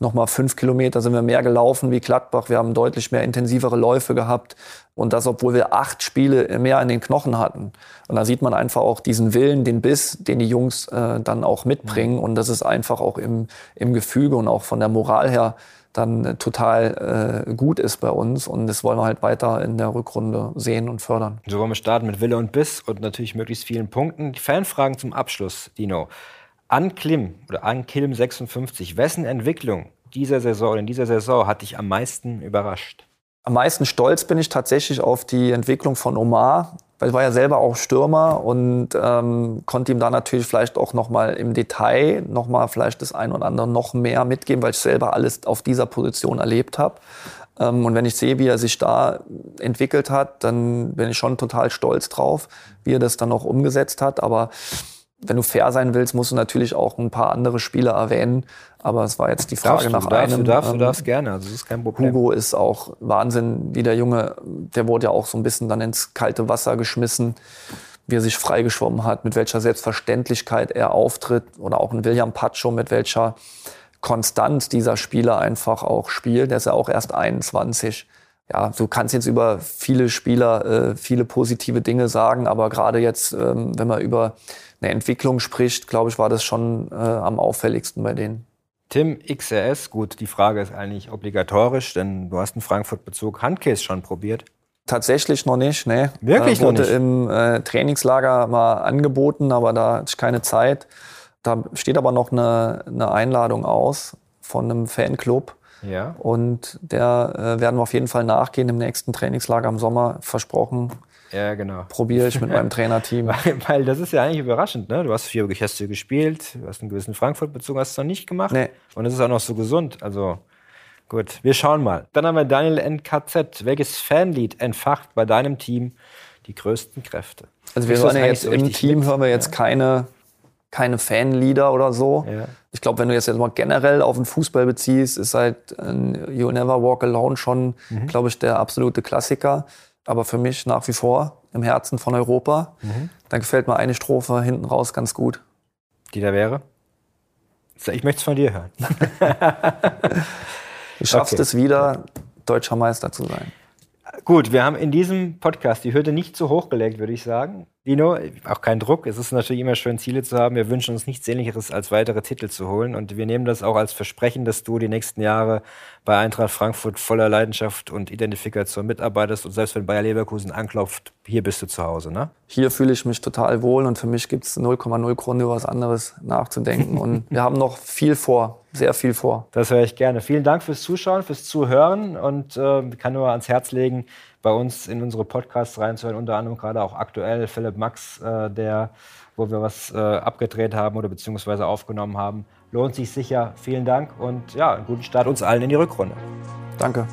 noch mal fünf Kilometer sind wir mehr gelaufen wie Gladbach. Wir haben deutlich mehr intensivere Läufe gehabt. Und das, obwohl wir acht Spiele mehr in den Knochen hatten. Und da sieht man einfach auch diesen Willen, den Biss, den die Jungs äh, dann auch mitbringen. Und das ist einfach auch im, im Gefüge und auch von der Moral her dann total äh, gut ist bei uns. Und das wollen wir halt weiter in der Rückrunde sehen und fördern. So wollen wir starten mit Wille und Biss und natürlich möglichst vielen Punkten. Die Fanfragen zum Abschluss, Dino. An Klim oder an Kilm 56, wessen Entwicklung dieser Saison in dieser Saison hat dich am meisten überrascht? Am meisten stolz bin ich tatsächlich auf die Entwicklung von Omar weil ich war ja selber auch Stürmer und ähm, konnte ihm da natürlich vielleicht auch noch mal im Detail noch mal vielleicht das ein oder andere noch mehr mitgeben, weil ich selber alles auf dieser Position erlebt habe. Ähm, und wenn ich sehe, wie er sich da entwickelt hat, dann bin ich schon total stolz drauf, wie er das dann auch umgesetzt hat. Aber wenn du fair sein willst, musst du natürlich auch ein paar andere Spieler erwähnen. Aber es war jetzt die Frage darfst nach du, darfst, einem. Du darfst, du ähm, darfst gerne, also das ist kein Problem. Hugo ist auch Wahnsinn, wie der Junge, der wurde ja auch so ein bisschen dann ins kalte Wasser geschmissen, wie er sich freigeschwommen hat, mit welcher Selbstverständlichkeit er auftritt. Oder auch ein William Pacho, mit welcher Konstanz dieser Spieler einfach auch spielt. Der ist ja auch erst 21 ja, du kannst jetzt über viele Spieler äh, viele positive Dinge sagen, aber gerade jetzt, ähm, wenn man über eine Entwicklung spricht, glaube ich, war das schon äh, am auffälligsten bei denen. Tim XRS, gut, die Frage ist eigentlich obligatorisch, denn du hast einen Frankfurt-Bezug. Handcase schon probiert? Tatsächlich noch nicht, ne. Wirklich äh, wurde noch nicht? im äh, Trainingslager mal angeboten, aber da hatte ich keine Zeit. Da steht aber noch eine, eine Einladung aus von einem Fanclub. Ja. Und der äh, werden wir auf jeden Fall nachgehen im nächsten Trainingslager im Sommer, versprochen. Ja, genau. Probiere ich mit meinem <laughs> Trainerteam. weil, weil, das ist ja eigentlich überraschend, ne? Du hast vier Gäste gespielt, du hast einen gewissen Frankfurt-Bezug, hast du noch nicht gemacht. Nee. Und es ist auch noch so gesund. Also gut, wir schauen mal. Dann haben wir Daniel NKZ. Welches Fanlied entfacht bei deinem Team die größten Kräfte? Also wir hören ja jetzt im Team mit? hören wir jetzt ja. keine keine Fanlieder oder so. Ja. Ich glaube, wenn du jetzt, jetzt mal generell auf den Fußball beziehst, ist halt You Never Walk Alone schon, mhm. glaube ich, der absolute Klassiker. Aber für mich nach wie vor im Herzen von Europa. Mhm. Da gefällt mir eine Strophe hinten raus ganz gut. Die da wäre? Ich möchte es von dir hören. <laughs> du schaffst okay. es wieder, deutscher Meister zu sein. Gut, wir haben in diesem Podcast die Hürde nicht zu hoch gelegt, würde ich sagen. Dino, auch kein Druck. Es ist natürlich immer schön, Ziele zu haben. Wir wünschen uns nichts Ähnliches, als weitere Titel zu holen. Und wir nehmen das auch als Versprechen, dass du die nächsten Jahre bei Eintracht Frankfurt voller Leidenschaft und Identifikation mitarbeitest. Und selbst wenn Bayer Leverkusen anklopft, hier bist du zu Hause, ne? Hier fühle ich mich total wohl und für mich gibt es 0,0 Gründe, über was anderes nachzudenken. und <laughs> wir haben noch viel vor, sehr viel vor. Das höre ich gerne. Vielen Dank fürs Zuschauen, fürs Zuhören und äh, kann nur ans Herz legen, bei uns in unsere Podcasts reinzuhören, unter anderem gerade auch aktuell Philipp Max, äh, der, wo wir was äh, abgedreht haben oder beziehungsweise aufgenommen haben. Lohnt sich sicher. Vielen Dank und ja, einen guten Start uns allen in die Rückrunde. Danke.